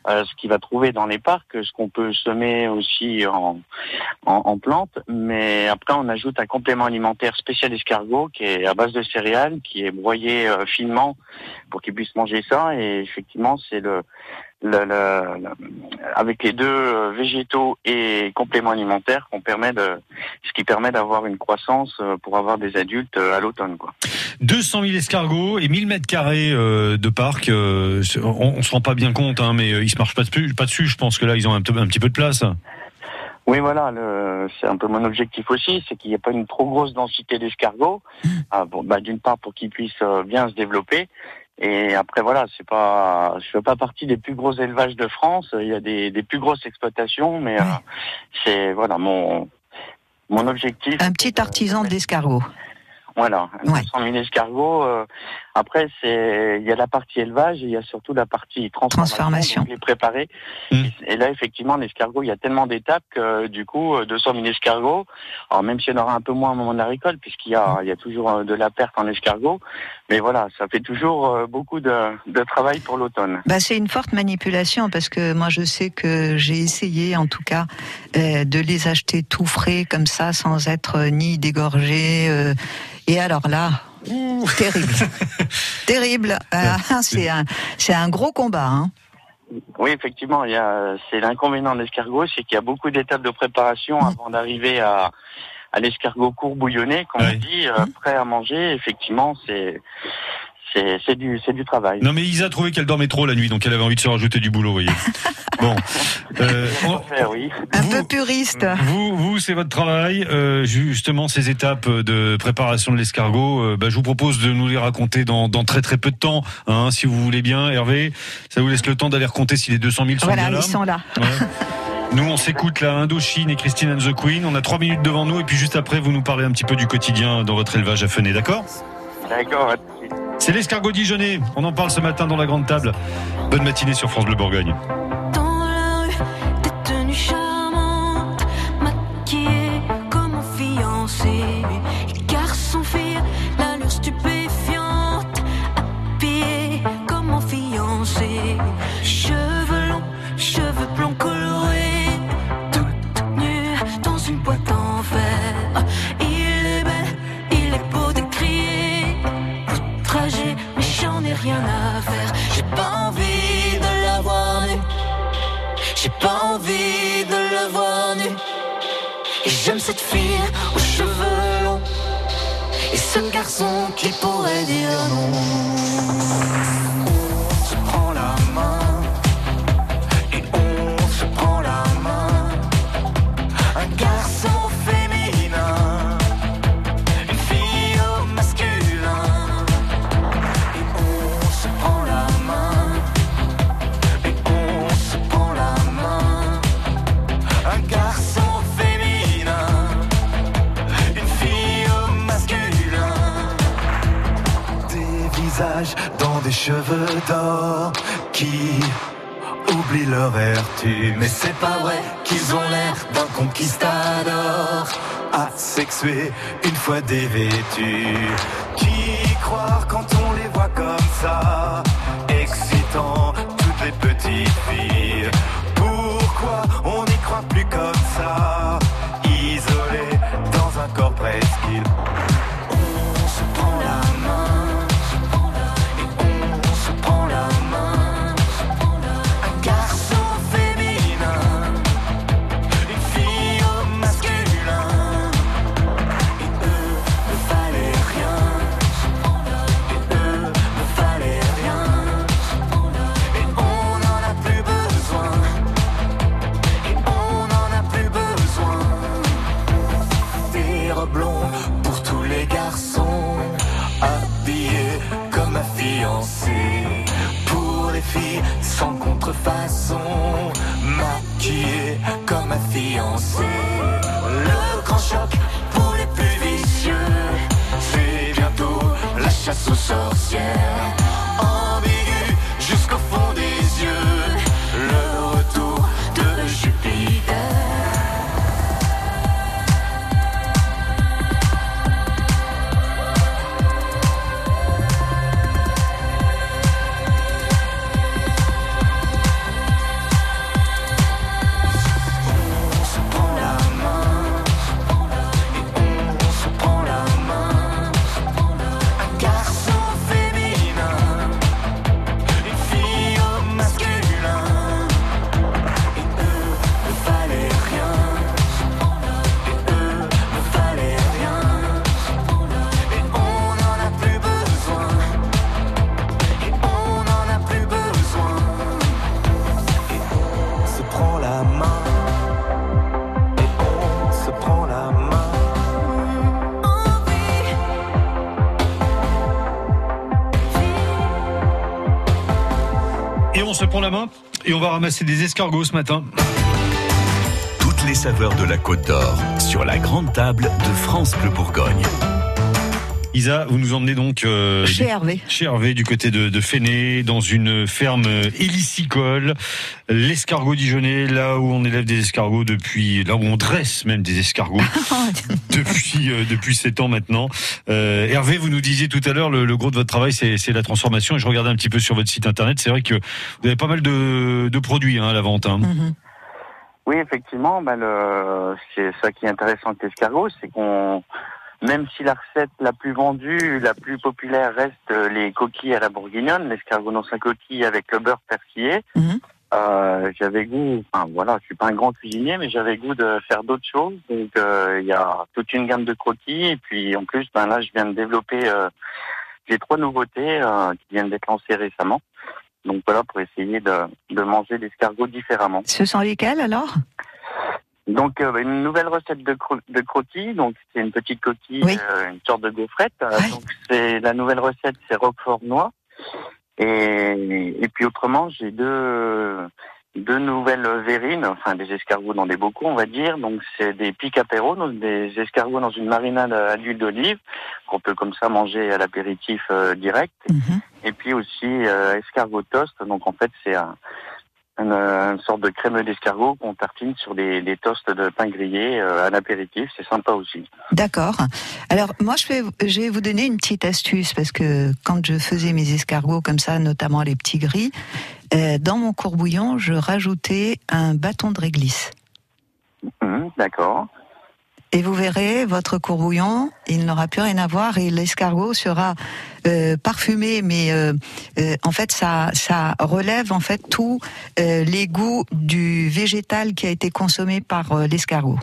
euh, ce qu'il va trouver dans les parcs, ce qu'on peut semer aussi en, en, en plantes, mais après on ajoute un complément alimentaire spécial escargot qui est à base de céréales, qui est broyé euh, finement pour qu'il puisse manger ça, et effectivement c'est le, le, le- le- avec les deux euh, végétaux et compléments alimentaires qu'on permet de, ce qui permet d'avoir une croissance euh, pour avoir des adultes euh, à l'automne, quoi. 200 000 escargots et 1000 mètres carrés de parc. on, on se rend pas bien compte, hein, mais ils se marchent pas dessus, pas dessus. Je pense que là, ils ont un, petit peu de place. Oui, voilà, le- c'est un peu mon objectif aussi, c'est qu'il n'y ait pas une trop grosse densité d'escargots. Ah, bon, bah, d'une part pour qu'ils puissent bien se développer, et après voilà, c'est pas, je fais pas partie des plus gros élevages de France. Il y a des, des plus grosses exploitations, mais euh, c'est voilà mon mon objectif. Un petit artisan d'escargots. Voilà, 200 000 escargots. euh, après, c'est il y a la partie élevage et il y a surtout la partie transformation, Transformation. donc les préparer. Mmh. Et, là, effectivement, l'escargot, il y a tellement d'étapes que du coup, euh, 200 000 escargots. Alors même s'il y en aura un peu moins au moment de la récolte, puisqu'il y a il y a toujours euh, de la perte en escargot, mais voilà, ça fait toujours euh, beaucoup de, de travail pour l'automne. Bah, c'est une forte manipulation parce que moi je sais que j'ai essayé en tout cas euh, de les acheter tout frais comme ça sans être ni dégorgés. euh, et alors là, ouh, terrible, terrible. Ah, c'est un, c'est un gros combat. Hein. Oui, effectivement, il y a, c'est l'inconvénient de l'escargot, c'est qu'il y a beaucoup d'étapes de préparation avant d'arriver à, à l'escargot court bouillonné, comme on dit, euh, prêt à manger. Effectivement, c'est, c'est, du, travail. Non mais Isa a trouvé qu'elle dormait trop la nuit, donc elle avait envie de se rajouter du boulot, vous voyez. Bon, euh, on- oui. Un peu puriste. vous, vous c'est votre travail. Euh, justement, ces étapes de préparation de l'escargot, euh, bah, je vous propose de nous les raconter dans, dans très très peu de temps, hein, si vous voulez bien. Hervé, ça vous laisse le temps d'aller recompter si les 200 000 sont Voilà, bien là. ils sont là. Ouais. Nous, on s'écoute la Indochine et Christine and the Queen. On a trois minutes devant nous et puis juste après, vous nous parlez un petit peu du quotidien dans votre élevage à Fenay, d'accord? D'accord. à tout de suite. C'est l'escargot dijonnais. On en parle ce matin dans la grande table. Bonne matinée sur France Bleu Bourgogne. Ce garçon qui pourrait dire non. C'est pas vrai qu'ils ont l'air d'un conquistador asexué une fois dévêtus. Qui croire quand on les voit comme ça, et on va ramasser des escargots ce matin. Toutes les saveurs de la Côte d'Or sur la grande table de France Bleu Bourgogne. Isa, vous nous emmenez donc euh, Chez Hervé. chez Hervé du côté de, de Fenay, dans une ferme hélicicole, l'escargot dijonnais, là où on élève des escargots depuis, là où on dresse même des escargots depuis euh, depuis sept ans maintenant. Euh, Hervé, vous nous disiez tout à l'heure le, le gros de votre travail, c'est c'est la transformation. Et je regardais un petit peu sur votre site internet, c'est vrai que vous avez pas mal de, de produits hein, à la vente. hein. Oui, effectivement, ben le, c'est ça qui est intéressant avec l'escargot, c'est qu'on, même si la recette la plus vendue, la plus populaire reste euh, les coquilles à la bourguignonne, l'escargot dans sa coquille avec le beurre persillé, Euh, j'avais goût, enfin voilà, je suis pas un grand cuisinier, mais j'avais goût de faire d'autres choses. Donc euh, il y a toute une gamme de croquis et puis en plus, ben là, je viens de développer, euh, j'ai trois nouveautés euh, qui viennent d'être lancées récemment. Donc voilà, pour essayer de, de manger l'escargot différemment. Ce sont lesquels alors? Donc euh, une nouvelle recette de, cro- de croquis, donc c'est une petite coquille, euh, une sorte de gaufrette. Euh, Donc c'est la nouvelle recette, c'est roquefort noix. Et, et puis autrement, j'ai deux deux nouvelles verrines, enfin des escargots dans des bocaux, on va dire. Donc c'est des pics apéro, donc des escargots dans une marinade à l'huile d'olive qu'on peut comme ça manger à l'apéritif euh, direct. Et puis aussi euh, escargot toast. Donc en fait c'est un, une, une sorte de crémeux d'escargot qu'on tartine sur des, des toasts de pain grillé euh, à l'apéritif. C'est sympa aussi. D'accord. Alors moi je vais, je vais vous donner une petite astuce parce que quand je faisais mes escargots comme ça, notamment les petits gris, euh, dans mon courbouillon, je rajoutais un bâton de réglisse. Mhm, D'accord. Et vous verrez, votre courbouillon, il n'aura plus rien à voir et l'escargot sera euh, parfumé, mais euh, euh, en fait, ça, ça relève en fait tous les goûts du végétal qui a été consommé par l'escargot.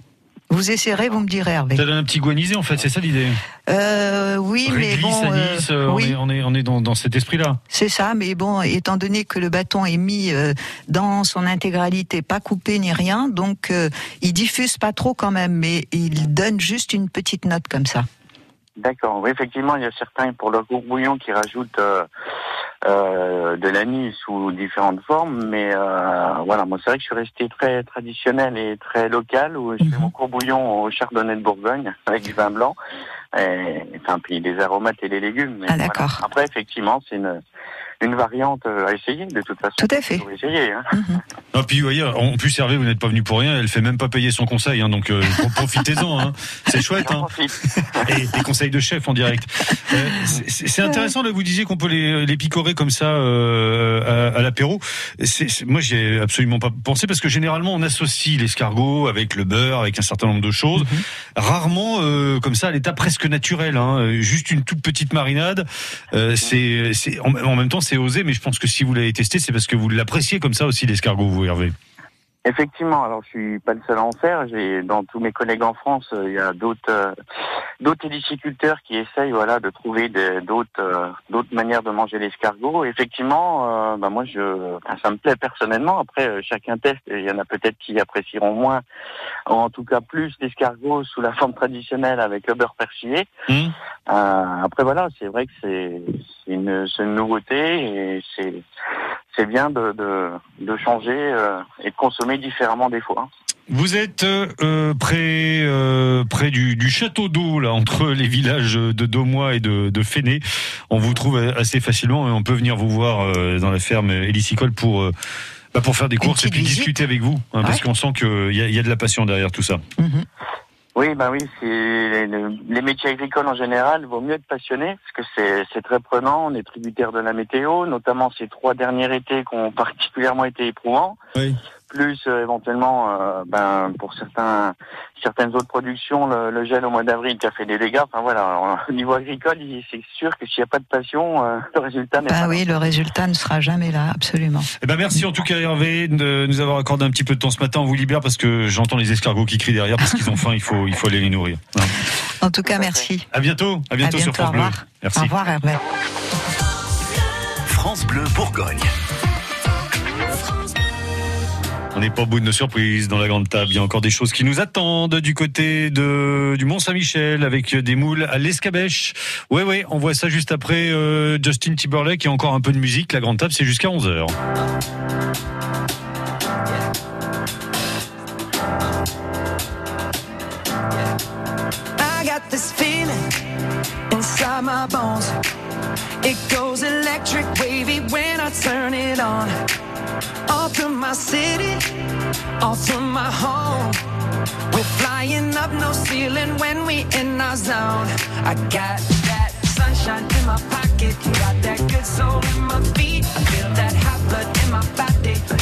Vous essayerez, vous me direz, Hervé. Ça donne un petit goût anisé en fait, c'est ça l'idée. Euh, oui, mais bon, euh, euh, on oui. est, on est, on est dans, dans cet esprit-là. C'est ça, mais bon, étant donné que le bâton est mis euh, dans son intégralité, pas coupé ni rien, donc il diffuse pas trop quand même, mais il donne juste une petite note comme ça. D'accord. Oui, effectivement, il y a certains pour le bouillon qui rajoutent euh, euh, de l'anis sous différentes formes, mais euh, voilà, moi c'est vrai que je suis resté très traditionnel et très local où je fais mon courbouillon au chardonnay de Bourgogne avec du vin blanc, et, enfin puis les aromates et les légumes. Mais voilà. Après, effectivement, c'est une une variante euh, à essayer de toute façon. Tout à fait. Essayer. Hein. Ah, puis, vous voyez, en plus, Hervé, vous n'êtes pas venu pour rien. Elle fait même pas payer son conseil, hein, donc euh, pro- profitez-en. Hein. C'est chouette. Hein. Et des conseils de chef en direct. Euh, c'est intéressant, là, vous disiez qu'on peut les, les picorer comme ça euh, à, à l'apéro. Moi, j'y ai absolument pas pensé parce que généralement, on associe l'escargot avec le beurre, avec un certain nombre de choses. Rarement euh, comme ça, à l'état presque naturel. Hein. Juste une toute petite marinade. Euh, c'est c'est- en, en même temps, c'est osé, mais je pense que si vous l'avez testé, c'est parce que vous l'appréciez comme ça aussi, l'escargot, vous, Hervé. Effectivement, alors je suis pas le seul à en faire. J'ai dans tous mes collègues en France, euh, il y a d'autres euh, d'autres héliciculteurs qui essayent voilà de trouver d'autres euh, d'autres manières de manger l'escargot. Effectivement, bah moi je ça me plaît personnellement. Après chacun teste. et Il y en a peut-être qui apprécieront moins, ou en tout cas plus l'escargot sous la forme traditionnelle avec le beurre persillé. Euh, après voilà, c'est vrai que c'est c'est une, nouveauté et c'est c'est bien de, de, de changer euh, et de consommer différemment des fois. Vous êtes euh, près, euh, près du, du château d'eau, là, entre les villages de Daumois et de, de Féné. On vous trouve assez facilement et on peut venir vous voir euh, dans la ferme hélicicole pour, euh, bah, pour faire des courses et puis discuter avec vous. hein, Parce qu'on sent qu'il y a, il y a de la passion derrière tout ça. Oui, bah oui, c'est les, métiers agricoles en général, il vaut mieux être passionné parce que c'est c'est très prenant. On est tributaire de la météo, notamment ces trois derniers étés qui ont particulièrement été éprouvants. Plus euh, éventuellement, euh, ben pour certains certaines autres productions, le, le gel au mois d'avril qui a fait des dégâts. Enfin voilà, au niveau agricole, c'est sûr que s'il n'y a pas de passion, euh, le résultat n'est Bah pas. oui, le résultat ne sera jamais là, absolument. Eh ben merci en tout cas Hervé de nous avoir accordé un petit peu de temps ce matin. On vous libère parce que j'entends les escargots qui crient derrière parce qu'ils ont faim. Il faut, il faut aller les nourrir. hein. En tout cas, merci. À bientôt. À bientôt, sur bientôt, France au Bleu. revoir. Merci. Au revoir, Hervé. France Bleu Bourgogne. On n'est pas au bout de nos surprises dans la grande table. Il y a encore des choses qui nous attendent du côté de, du Mont-Saint-Michel avec des moules à l'escabèche. Ouais, ouais, on voit ça juste après euh, Justin Timberlake et encore un peu de musique. La grande table, c'est jusqu'à 11h. I got this feeling inside my bones. It goes electric wavy when I turn it on. Off through my city, all through my home. We're flying up no ceiling when we in our zone. I got that sunshine in my pocket, got that good soul in my feet. I feel that hot blood in my body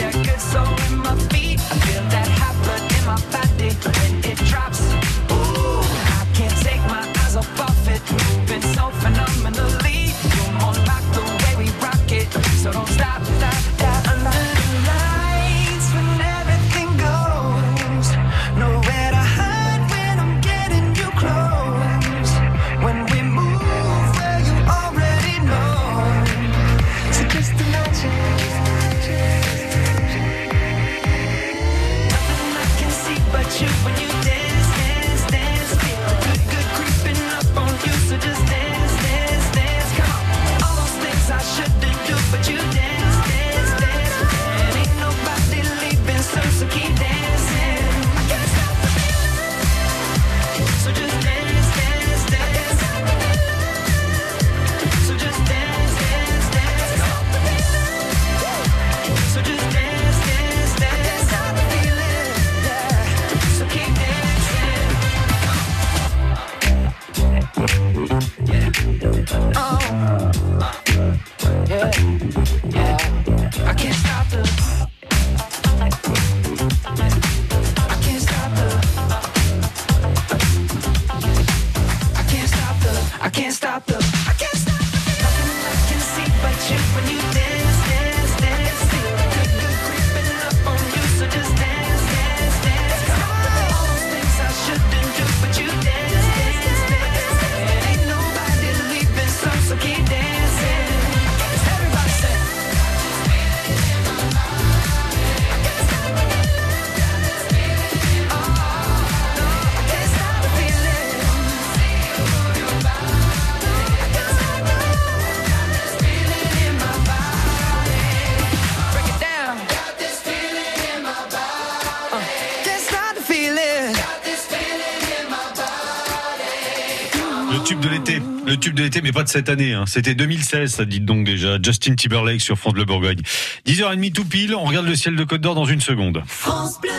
tube de l'été, mais pas de cette année. hein. C'était 2016, ça dit donc déjà. Justin Timberlake sur France Bleu Bourgogne. 10h30 tout pile, on regarde le ciel de Côte d'Or dans une seconde. France Bleu.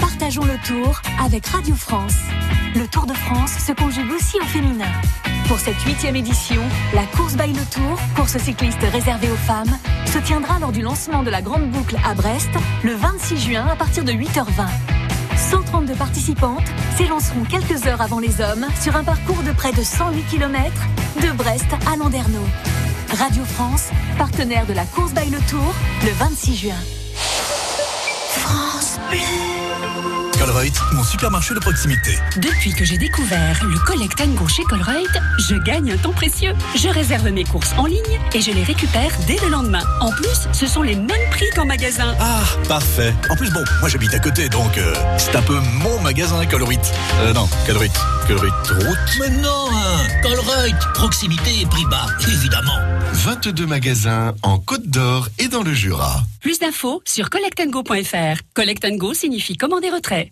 Partageons le tour avec Radio France. Le Tour de France se conjugue aussi au féminin. Pour cette huitième édition, la course by le Tour, course cycliste réservée aux femmes, se tiendra lors du lancement de la Grande Boucle à Brest le 26 juin à partir de 8h20. 132 participantes s'élanceront quelques heures avant les hommes sur un parcours de près de 108 km de Brest à Landerneau. Radio France, partenaire de la course by le Tour, le 26 juin. France Bleu. Colruyt, mon supermarché de proximité. Depuis que j'ai découvert le Collect and Go chez Colruyt, je gagne un temps précieux. Je réserve mes courses en ligne et je les récupère dès le lendemain. En plus, ce sont les mêmes prix qu'en magasin. Ah, parfait. En plus, bon, moi j'habite à côté, donc euh, c'est un peu mon magasin Colruyt. Euh, non, Colruyt. Colruyt route. Mais non, hein. Colruyt, proximité et prix bas, évidemment. 22 magasins en Côte d'Or et dans le Jura. Plus d'infos sur collectandgo.fr. Collect and Go signifie commander retrait.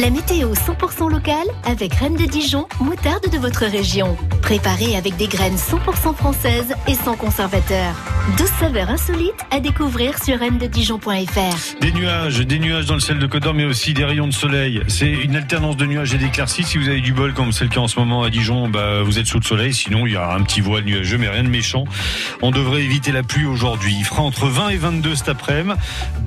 La météo 100% locale avec Reine de Dijon, moutarde de votre région. Préparée avec des graines 100% françaises et sans conservateur. 12 saveurs insolites à découvrir sur reine-de-dijon.fr. Des nuages, des nuages dans le ciel de Côte d'Or, mais aussi des rayons de soleil. C'est une alternance de nuages et d'éclaircies. Si vous avez du bol, comme c'est le cas en ce moment à Dijon, bah, vous êtes sous le soleil. Sinon, il y a un petit voile nuageux, mais rien de méchant. On devrait éviter la pluie aujourd'hui. Il fera entre 20 et 22 cet après-midi.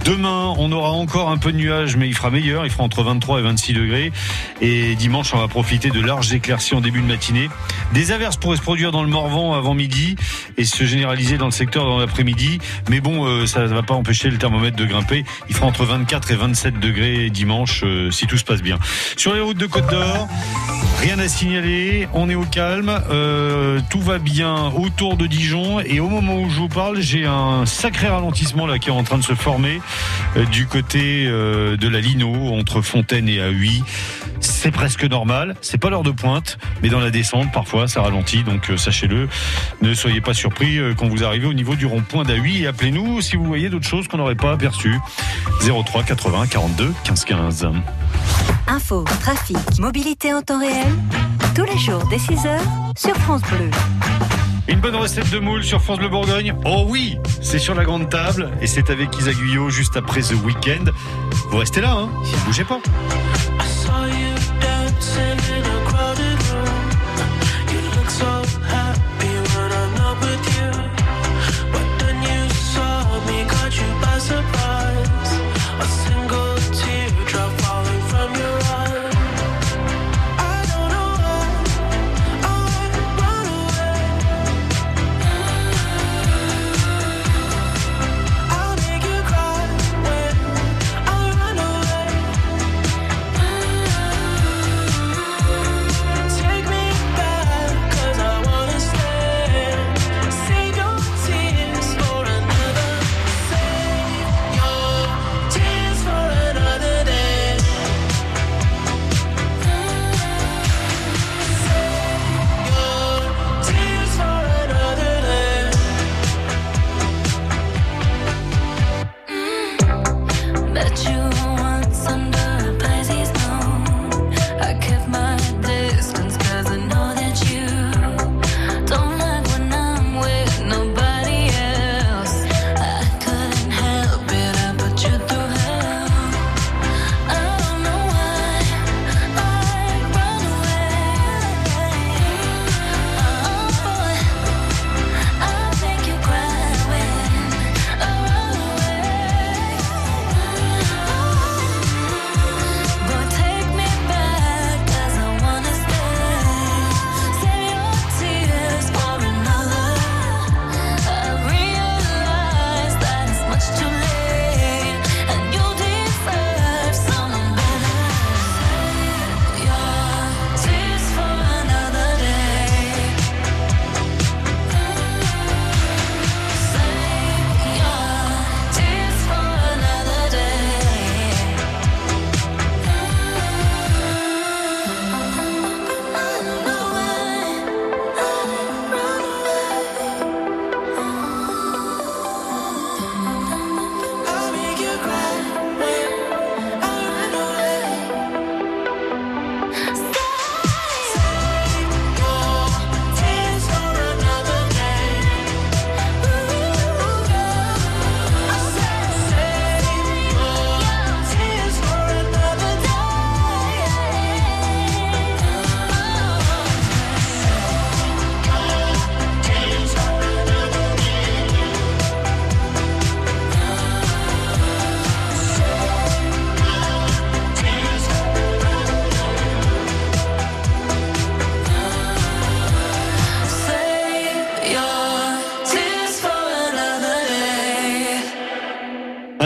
Demain, on aura encore un peu de nuages, mais il fera meilleur. Il fera entre 23 et 26 degrés. Et dimanche, on va profiter de larges éclaircies en début de matinée. Des averses pourraient se produire dans le Morvan avant midi et se généraliser dans le secteur dans l'après-midi. Mais bon, euh, ça ne va pas empêcher le thermomètre de grimper. Il fera entre 24 et 27 degrés dimanche euh, si tout se passe bien. Sur les routes de Côte d'Or, rien à signaler. On est au calme. Euh, tout va bien autour de Dijon. Et au moment où je vous parle, j'ai un sacré ralentissement là qui est en train de se former du côté de la Lino entre Fontaine et Huy. C'est presque normal. C'est pas l'heure de pointe, mais dans la descente, parfois, ça ralentit. Donc, euh, sachez-le. Ne soyez pas surpris euh, quand vous arrivez au niveau du rond-point d'Aui et appelez-nous si vous voyez d'autres choses qu'on n'aurait pas aperçues. 03 80 42 15 15. Info, trafic, mobilité en temps réel. Tous les jours dès 6h sur France Bleu. Une bonne recette de moule sur France Bleu Bourgogne Oh oui C'est sur la grande table et c'est avec Isa Guyot juste après The Weekend. Vous restez là, hein Ne bougez pas.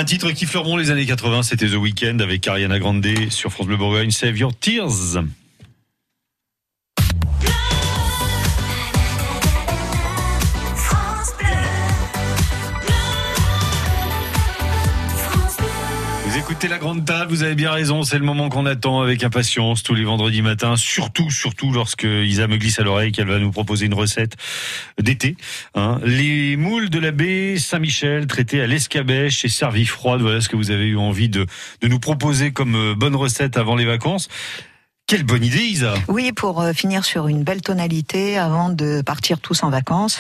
Titre qui fleuront les années 80, c'était The Weekend avec Ariana Grande sur France Bleu Bourgogne. Save Your Tears. Vous avez bien raison, c'est le moment qu'on attend avec impatience tous les vendredis matins, surtout, surtout lorsque Isa me glisse à l'oreille qu'elle va nous proposer une recette d'été. hein. Les moules de la baie Saint-Michel traités à l'escabèche et servis froides, voilà ce que vous avez eu envie de, de nous proposer comme euh, bonne recette avant les vacances. Quelle bonne idée, Isa Oui, pour euh, finir sur une belle tonalité avant de partir tous en vacances.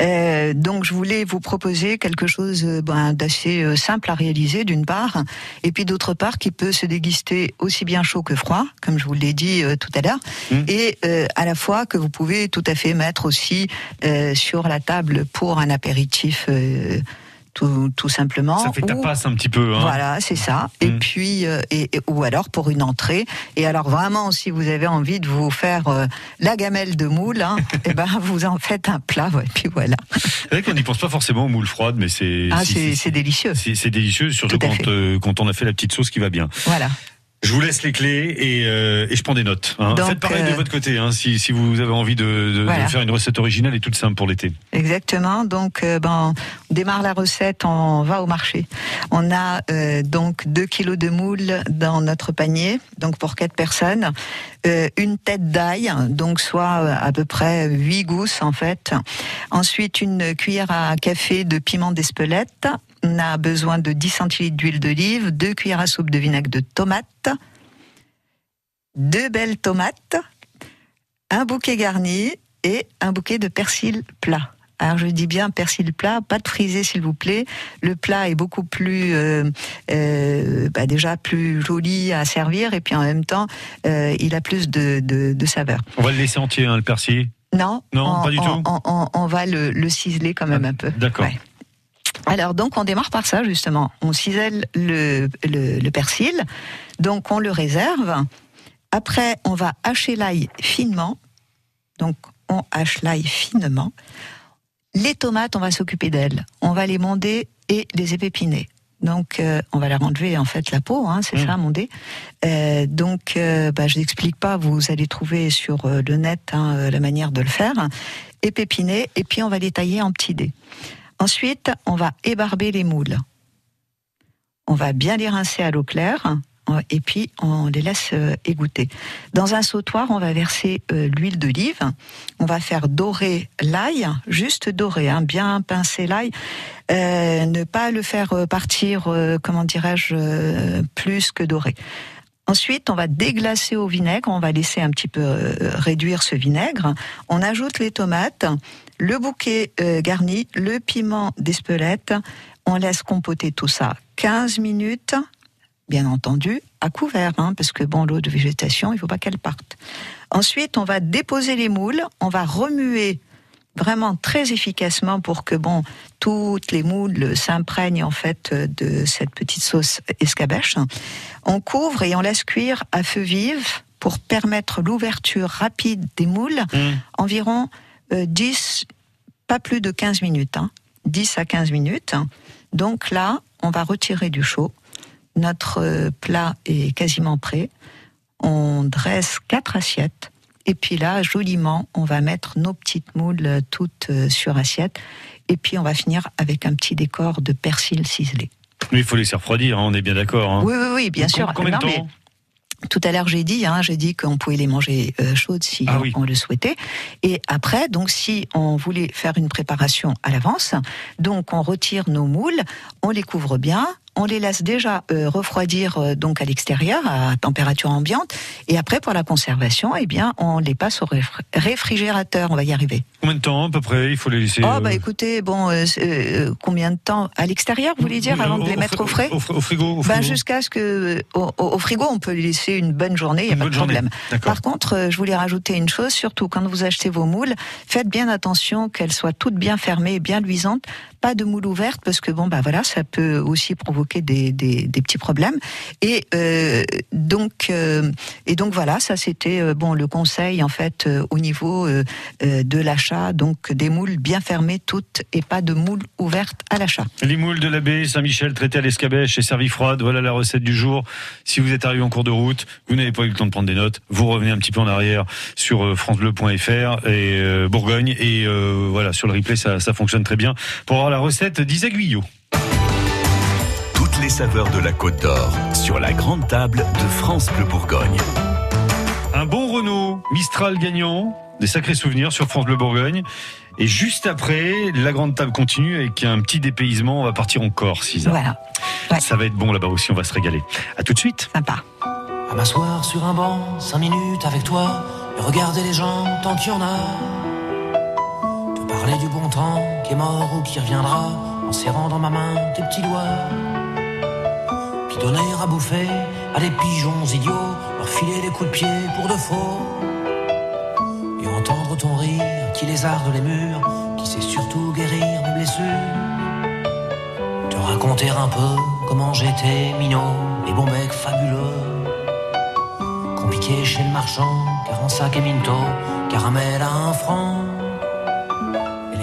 Euh, donc, je voulais vous proposer quelque chose euh, ben, d'assez euh, simple à réaliser, d'une part, et puis d'autre part, qui peut se déguster aussi bien chaud que froid, comme je vous l'ai dit euh, tout à l'heure, et euh, à la fois que vous pouvez tout à fait mettre aussi euh, sur la table pour un apéritif. Tout, tout simplement. Ça fait ou- tapas un petit peu. Hein. voilà, c'est ça. Et puis, euh, et, et- ou alors pour une entrée. Et alors vraiment, si vous avez envie de vous faire euh, la gamelle de moule, hein, et ben vous en faites un plat. ouais, Et puis voilà. C'est vrai qu'on n'y pense pas forcément aux moules froides, mais c'est Ah, si, c'est délicieux. c'est délicieux, surtout quand, euh, quand on a fait la petite sauce qui va bien. Voilà. Je vous laisse les clés et, euh, et je prends des notes. hein. Donc, Faites pareil de euh, votre côté, hein, si, si vous avez envie de, de- de faire une recette originale et toute simple pour l'été. Exactement. Donc, euh, ben, on démarre la recette, on va au marché. On a euh, donc 2 kilos de moules dans notre panier, donc pour quatre personnes. Euh, une tête d'ail, donc soit à peu près 8 gousses en fait. Ensuite, une cuillère à café de piment d'Espelette. On a besoin de 10 centilitres d'huile d'olive, 2 cuillères à soupe de vinaigre de tomate, deux belles tomates, un bouquet garni et un bouquet de persil plat. Alors je dis bien persil plat, pas de frisé s'il vous plaît. Le plat est beaucoup plus, euh, euh, bah, déjà plus joli à servir et puis en même temps euh, il a plus de, de, de saveur. On va le laisser entier, hein, le persil? Non, Non, on, pas du on- tout? On, va le, le ciseler quand même un peu. D'accord. Ouais. Alors donc on démarre par ça justement. On cisèle le, le, le persil, donc on le réserve. Après on va hacher l'ail finement. Donc on hache l'ail finement. Les tomates on va s'occuper d'elles. On va les monder et les épépiner. Donc euh, on va leur enlever en fait la peau, hein, c'est ça monder. Euh, donc euh, bah, je n'explique pas, vous allez trouver sur euh, le net hein, euh, la manière de le faire. Épépiner et puis on va les tailler en petits dés. Ensuite, on va ébarber les moules. On va bien les rincer à l'eau claire euh, et puis on les laisse euh, égoutter. Dans un sautoir, on va verser euh, l'huile d'olive. On va faire dorer l'ail, juste dorer, hein, bien pincer l'ail. Ne pas le faire partir, comment dirais-je, plus que doré. Ensuite, on va déglacer au vinaigre, on va laisser un petit peu réduire ce vinaigre. On ajoute les tomates, le bouquet euh, garni, le piment d'Espelette. On laisse compoter tout ça 15 minutes, bien entendu, à couvert, hein, parce que bon, l'eau de végétation, il faut pas qu'elle parte. Ensuite, on va déposer les moules, on va remuer vraiment très efficacement pour que bon toutes les moules s'imprègnent en fait de cette petite sauce escabeche. On couvre et on laisse cuire à feu vif pour permettre l'ouverture rapide des moules, environ euh, 10, pas plus de 15 minutes, hein, 10 à 15 minutes. Donc là, on va retirer du chaud. Notre euh, plat est quasiment prêt. On dresse quatre assiettes. Et puis là, joliment, on va mettre nos petites moules euh, toutes euh, sur assiette. Et puis on va finir avec un petit décor de persil ciselé. Mais il faut laisser refroidir, hein, on est bien d'accord. hein. Oui, oui, oui, bien sûr. Combien de temps Tout à l'heure, j'ai dit, hein, j'ai dit qu'on pouvait les manger euh, chaudes si Ah on, on le souhaitait. Et après, donc, si on voulait faire une préparation à l'avance, donc on retire nos moules, on les couvre bien, on les laisse déjà euh, refroidir euh, donc à l'extérieur à température ambiante, et après pour la conservation, eh bien, on les passe au réfr- réfrigérateur. On va y arriver. Combien de temps à peu près Il faut les laisser. Oh bah écoutez, bon, euh, c'est, euh, combien de temps à l'extérieur, vous voulez dire, avant de les mettre au frais? Au, fr- au frigo. Au ben, frigo. jusqu'à ce que au, frigo, on peut les laisser une bonne journée, il n'y a Une pas de problème. Par contre, je voulais rajouter une chose, surtout quand vous achetez vos moules, faites bien attention qu'elles soient toutes bien fermées, bien luisantes, pas de moules ouvertes parce que bon bah voilà, ça peut aussi provoquer des, des, petits problèmes. Et euh, donc euh, et donc voilà, ça c'était euh, bon le conseil en fait au niveau de l'achat, donc des moules bien fermées toutes et pas de moules ouvertes à l'achat. Les moules de l'abbé Saint-Michel traités à l'escabèche et servies froides. Voilà la recette du jour. Si vous êtes arrivé en cours de route, vous n'avez pas eu le temps de prendre des notes, vous revenez un petit peu en arrière sur francebleu.fr et Bourgogne et voilà sur le replay ça, ça fonctionne très bien pour avoir la recette d'Isaac Guyot. Toutes les saveurs de la Côte d'Or sur la grande table de France Bleu Bourgogne. Un bon Renault Mistral gagnant, des sacrés souvenirs sur France Bleu Bourgogne. Et juste après, la grande table continue avec un petit dépaysement. On va partir en Corse, Isa. Voilà. Ça va être bon là-bas aussi, on va se régaler. À tout de suite. Sympa. À m'asseoir sur un banc, cinq minutes avec toi, et regarder les gens tant qu'il y en a. Parler du bon temps qui est mort ou qui reviendra, en serrant dans ma main tes petits doigts. Puis donner à bouffer à des pigeons idiots, leur filer des coups de pied pour de faux. Et entendre ton rire qui lézarde les murs, qui sait surtout guérir mes blessures. Te raconter un peu comment j'étais minot, les bons becs fabuleux. Compliqué chez le marchand, car en sac et minto, caramel à un franc,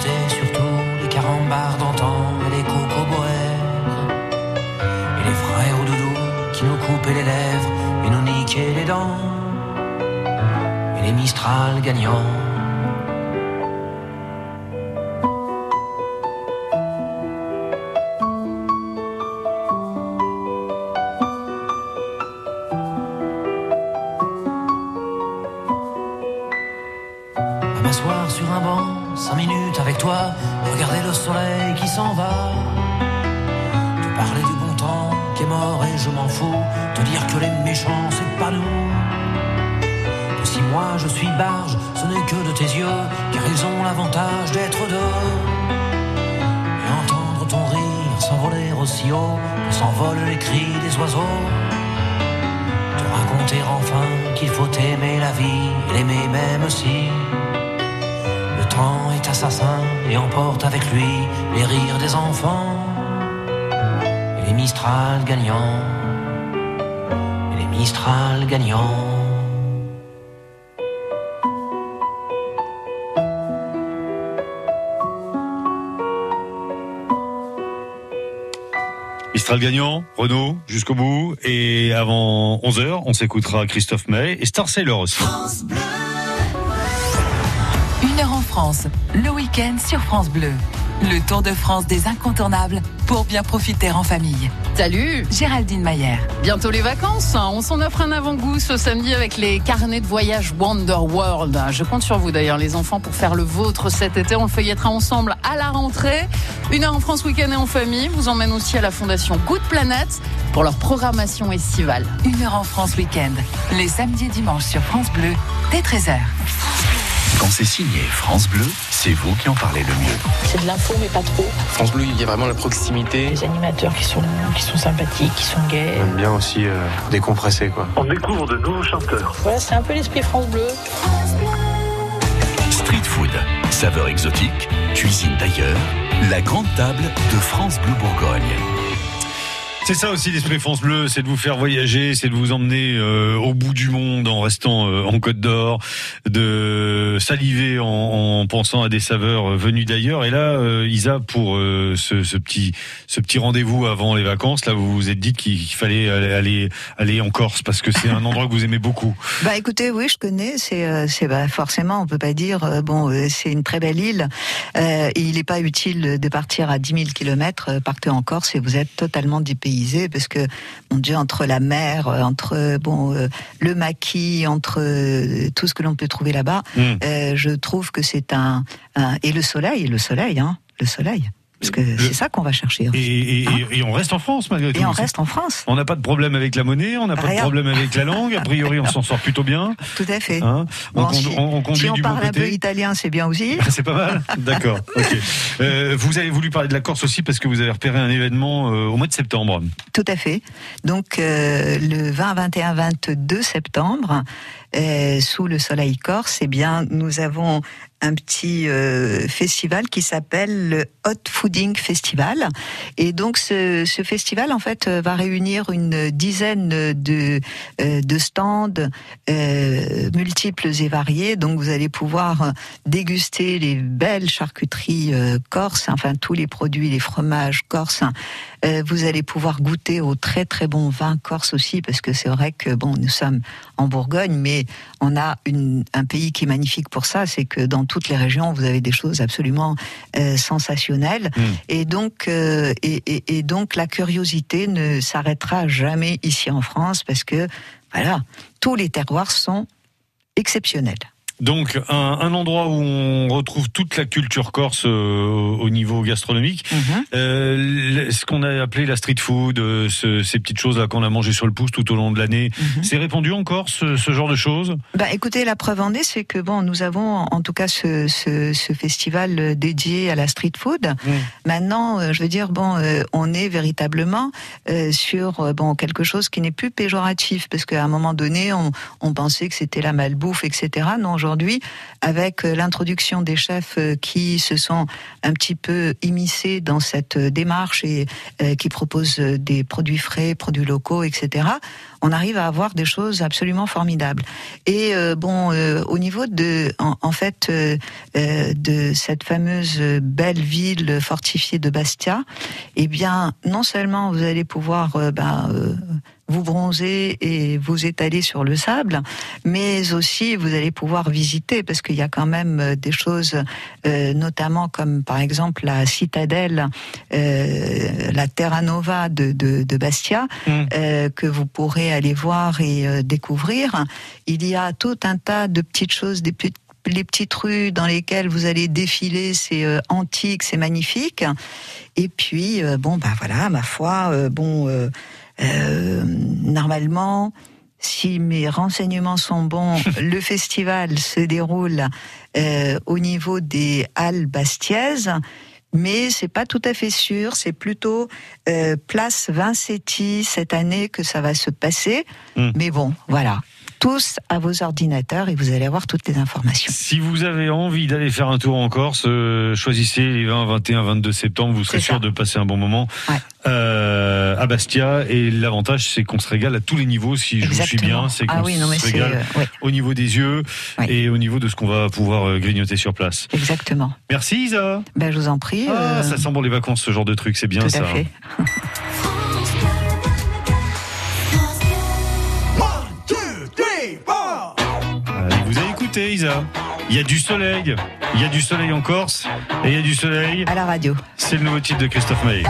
Te raconter surtout les carambars d'antan et les cocoboères. Et les frères au doudou qui nous coupaient les lèvres et nous niquaient les dents. Et les Mistral gagnants. Mistral gagnant, Renault, jusqu'au bout. Et avant 11h, on s'écoutera Christophe May et Star Sailor aussi. Une heure en France, le week-end sur France Bleu. Le Tour de France des incontournables pour bien profiter en famille. Salut Géraldine Mayer. Bientôt les vacances, hein. on s'en offre un avant-goût ce samedi avec les carnets de voyage Wonder World. Je compte sur vous d'ailleurs les enfants pour faire le vôtre cet été. On le feuillettera ensemble à la rentrée. Une heure en France week-end et en famille vous emmène aussi à la fondation Good Planet pour leur programmation estivale. Une heure en France week-end. Les samedis et dimanches sur France Bleu, dès 13h. Quand c'est signé France Bleu, c'est vous qui en parlez le mieux. C'est de l'info, mais pas trop. France Bleu, il y a vraiment la proximité. Les animateurs qui sont, qui sont sympathiques, qui sont gays. On aime bien aussi euh, décompresser, quoi. On découvre de nouveaux chanteurs. Voilà, c'est un peu l'esprit France Bleu. Street food, saveur exotique, cuisine d'ailleurs, la grande table de France Bleu Bourgogne. C'est ça aussi l'esprit France Bleu, c'est de vous faire voyager, c'est de vous emmener euh, au bout du monde en restant euh, en Côte d'Or, de saliver en, en pensant à des saveurs euh, venues d'ailleurs. Et là, euh, Isa, pour euh, ce, ce petit ce petit rendez-vous avant les vacances, là, vous vous êtes dit qu'il fallait aller, aller en Corse parce que c'est un endroit que vous aimez beaucoup. Bah écoutez, oui, je connais. C'est, euh, c'est bah, forcément, on peut pas dire. bon, c'est une très belle île. Et il n'est pas utile de partir à 10 000 kilomètres. Partez en Corse et vous êtes totalement dépaysé parce que, mon Dieu, entre la mer, euh, entre bon euh, le maquis, entre euh, tout ce que l'on peut trouver là-bas, Mm. je trouve que c'est un, un et le soleil, le soleil, hein, le soleil. Parce que c'est ça qu'on va chercher. Et, et, et- et on reste en France malgré tout. Et on reste en France. On n'a pas de problème avec la monnaie, on n'a pas de problème avec la langue. A priori, on s'en sort plutôt bien. Tout à fait. Hein on, Bon, si, on- on conduit si on du bon parle un peu italien, c'est bien aussi. C'est pas mal. D'accord. Euh, vous avez voulu parler de la Corse aussi parce que vous avez repéré un événement euh, au mois de septembre. Tout à fait. Donc euh, le 20, 21, 22 septembre, sous le soleil corse, eh bien nous avons un petit euh, festival qui s'appelle le Hot Fooding Festival. Et donc ce, ce festival en fait euh, va réunir une dizaine de, euh, de stands euh, multiples et variés. Donc vous allez pouvoir euh, déguster les belles charcuteries euh, corses, enfin tous les produits, les fromages corses. Euh, vous allez pouvoir goûter au très très bon vin corse aussi, parce que c'est vrai que bon, nous sommes en Bourgogne, mais on a une, un pays qui est magnifique pour ça, c'est que dans toutes les régions, vous avez des choses absolument euh, sensationnelles, et donc euh, et, et- et donc la curiosité ne s'arrêtera jamais ici en France, parce que voilà, tous les terroirs sont exceptionnels. Donc un, un endroit où on retrouve toute la culture corse euh, au niveau gastronomique. Mhm. Euh, ce qu'on a appelé la street food, euh, ce- ces petites choses là qu'on a mangé sur le pouce tout au long de l'année, Mhm. c'est répandu en Corse ce, ce genre de choses? Bah, écoutez, la preuve en est, c'est que bon, nous avons en tout cas ce, festival dédié à la street food. Maintenant, je veux dire, bon, on est véritablement sur bon quelque chose qui n'est plus péjoratif, parce qu'à un moment donné, on, on pensait que c'était la malbouffe, etc. Non, aujourd'hui, avec euh, l'introduction des chefs euh, qui se sont un petit peu immiscés dans cette euh, démarche et qui proposent des produits frais, produits locaux, etc. On arrive à avoir des choses absolument formidables. Et bon, au niveau de, en, fait, de cette fameuse belle ville fortifiée de Bastia, eh bien, non seulement vous allez pouvoir ben, vous bronzer et vous étaler sur le sable, mais aussi vous allez pouvoir visiter parce qu'il y a quand même euh, des choses, euh, notamment comme par exemple la citadelle, euh, la Terra Nova de, de, de Bastia, euh, que vous pourrez aller voir et découvrir. Il y a tout un tas de petites choses, des petites les petites rues dans lesquelles vous allez défiler, c'est euh, antique, c'est magnifique. Et puis, euh, bon, bah voilà, ma foi, euh, bon, euh, normalement, si mes renseignements sont bons, le festival se déroule euh, au niveau des Halles Bastiaises. Mais c'est pas tout à fait sûr. C'est plutôt euh, place Vincetti cette année que ça va se passer. Mais bon, voilà. Tous à vos ordinateurs et vous allez avoir toutes les informations. Si vous avez envie d'aller faire un tour en Corse, euh, choisissez les 20, 21, 22 septembre. Vous serez sûr ça. de passer un bon moment euh, à Bastia. Et l'avantage, c'est qu'on se régale à tous les niveaux. Si je vous suis bien, c'est qu'on Ah oui, se régale euh, ouais. au niveau des yeux et au niveau de ce qu'on va pouvoir euh, grignoter sur place. Exactement. Merci Isa. Ben, je vous en prie. Ah, ça sent bon les vacances, ce genre de truc, c'est bien tout ça. à fait. Isa. Il y a du soleil. Il y a du soleil en Corse et il y a du soleil à la radio. C'est le nouveau titre de Christophe Maé.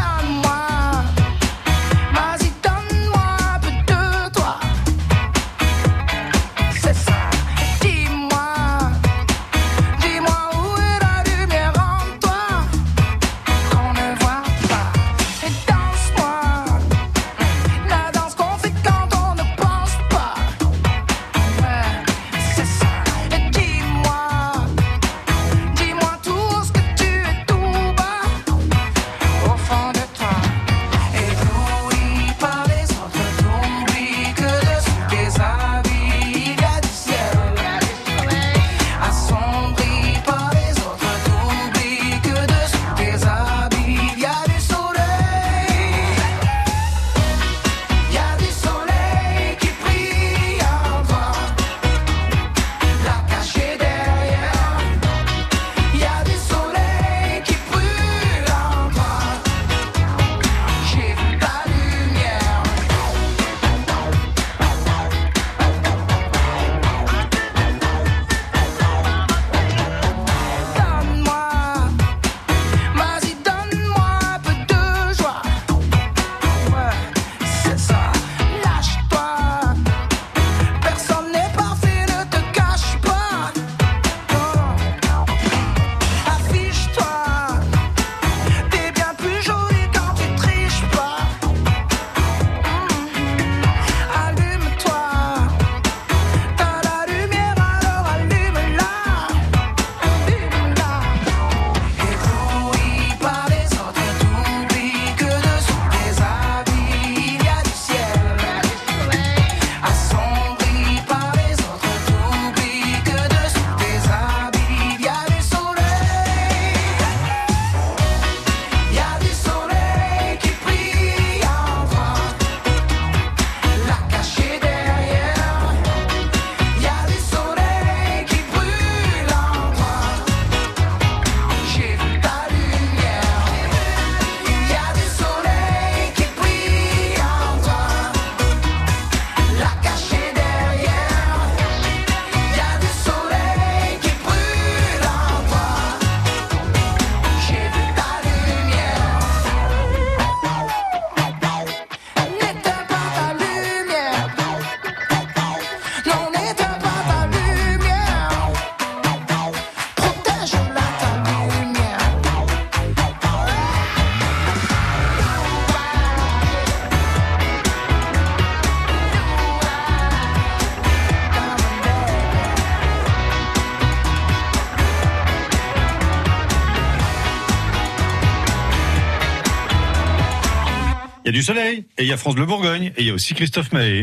Y a du soleil, et il y a France Bleu Bourgogne, et il y a aussi Christophe Mahé.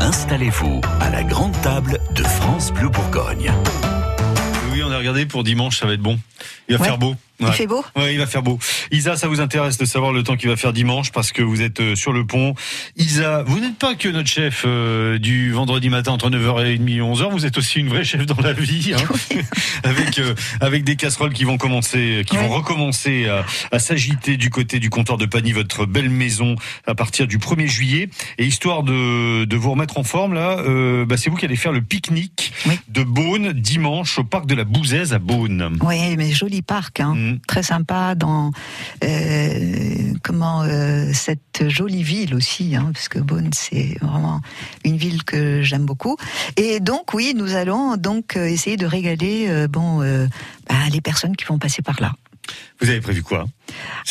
Installez-vous à la grande table de France Bleu Bourgogne. Oui, on a regardé pour dimanche, ça va être bon. Il va Ouais. faire beau. Il fait beau Ouais, il va faire beau. Isa, ça vous intéresse de savoir le temps qu'il va faire dimanche parce que vous êtes euh, sur le pont. Isa, vous n'êtes pas que notre chef euh, du vendredi matin entre 9h30 et 11h, vous êtes aussi une vraie chef dans la vie hein. avec euh, avec des casseroles qui vont commencer qui vont recommencer à, à s'agiter du côté du comptoir de Pagny votre belle maison à partir du 1er juillet et histoire de de vous remettre en forme là, euh, bah, c'est vous qui allez faire le pique-nique de Beaune dimanche au parc de la Bouzaise à Beaune. Oui, mais joli parc, hein. Très sympa dans euh, comment euh, cette jolie ville aussi, hein, parce que Beaune c'est vraiment une ville que j'aime beaucoup. Et donc oui, nous allons donc euh, essayer de régaler bon bah, les personnes qui vont passer par là. Vous avez prévu quoi?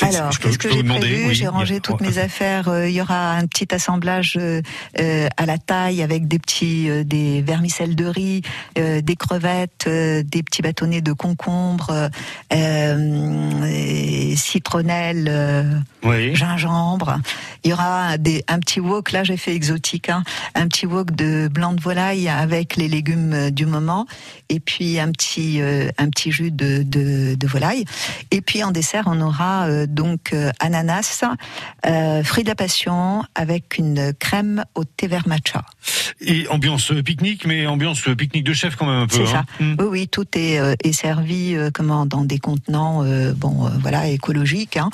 Alors, je peux- qu'est-ce je que j'ai prévu Oui, J'ai rangé a- toutes mes affaires. Euh, Il y aura un petit assemblage euh, euh, à la taille avec des petits, euh, des vermicelles de riz, des crevettes, des petits bâtonnets de concombre, citronnelle, euh, gingembre. Il y aura des, un petit wok. Là, j'ai fait exotique. hein, un petit wok de blanc de volaille avec les légumes du moment, et puis un petit, un petit jus de, de, de volaille. Et puis en dessert, on aura euh, donc euh, ananas, euh, fruits de la passion avec une crème au thé vert matcha. Et ambiance pique-nique, mais ambiance pique-nique de chef quand même un peu. C'est ça. hein. Oui, oui, tout est, est servi comment dans des contenants, bon, voilà, écologiques. hein.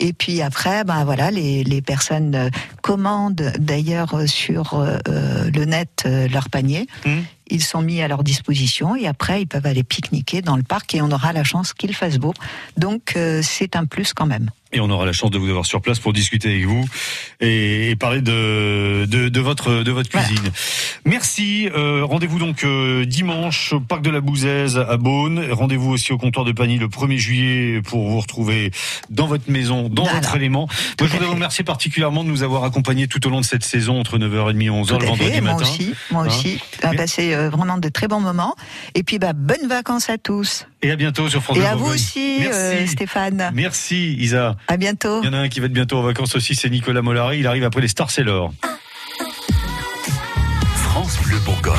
Et puis après, ben voilà, les, les personnes commandent d'ailleurs sur le net leur panier. Ils sont mis à leur disposition et après ils peuvent aller pique-niquer dans le parc et on aura la chance qu'il fasse beau. Donc euh, c'est un plus quand même. Et on aura la chance de vous avoir sur place pour discuter avec vous et, et parler de, de, de votre, de votre cuisine. Merci. Euh, Rendez-vous donc euh, dimanche au parc de la Bouzaise à Beaune. Rendez-vous aussi au comptoir de Pagny le 1er juillet pour vous retrouver dans votre maison, dans Voilà. votre élément. Moi, je voudrais vous remercier particulièrement de nous avoir accompagnés tout au long de cette saison entre 9h30 et 11h Tout le vendredi fait, moi matin. aussi, moi Hein aussi. On a passé euh, vraiment de très bons moments. Et puis bah, bonnes vacances à tous. Et à bientôt sur France Et à vous aussi, Merci. Stéphane. Merci Isa. À bientôt. Il y en a un qui va être bientôt en vacances aussi, c'est Nicolas Mollari. Il arrive après les Stars Sailor. France Bleu Bourgogne.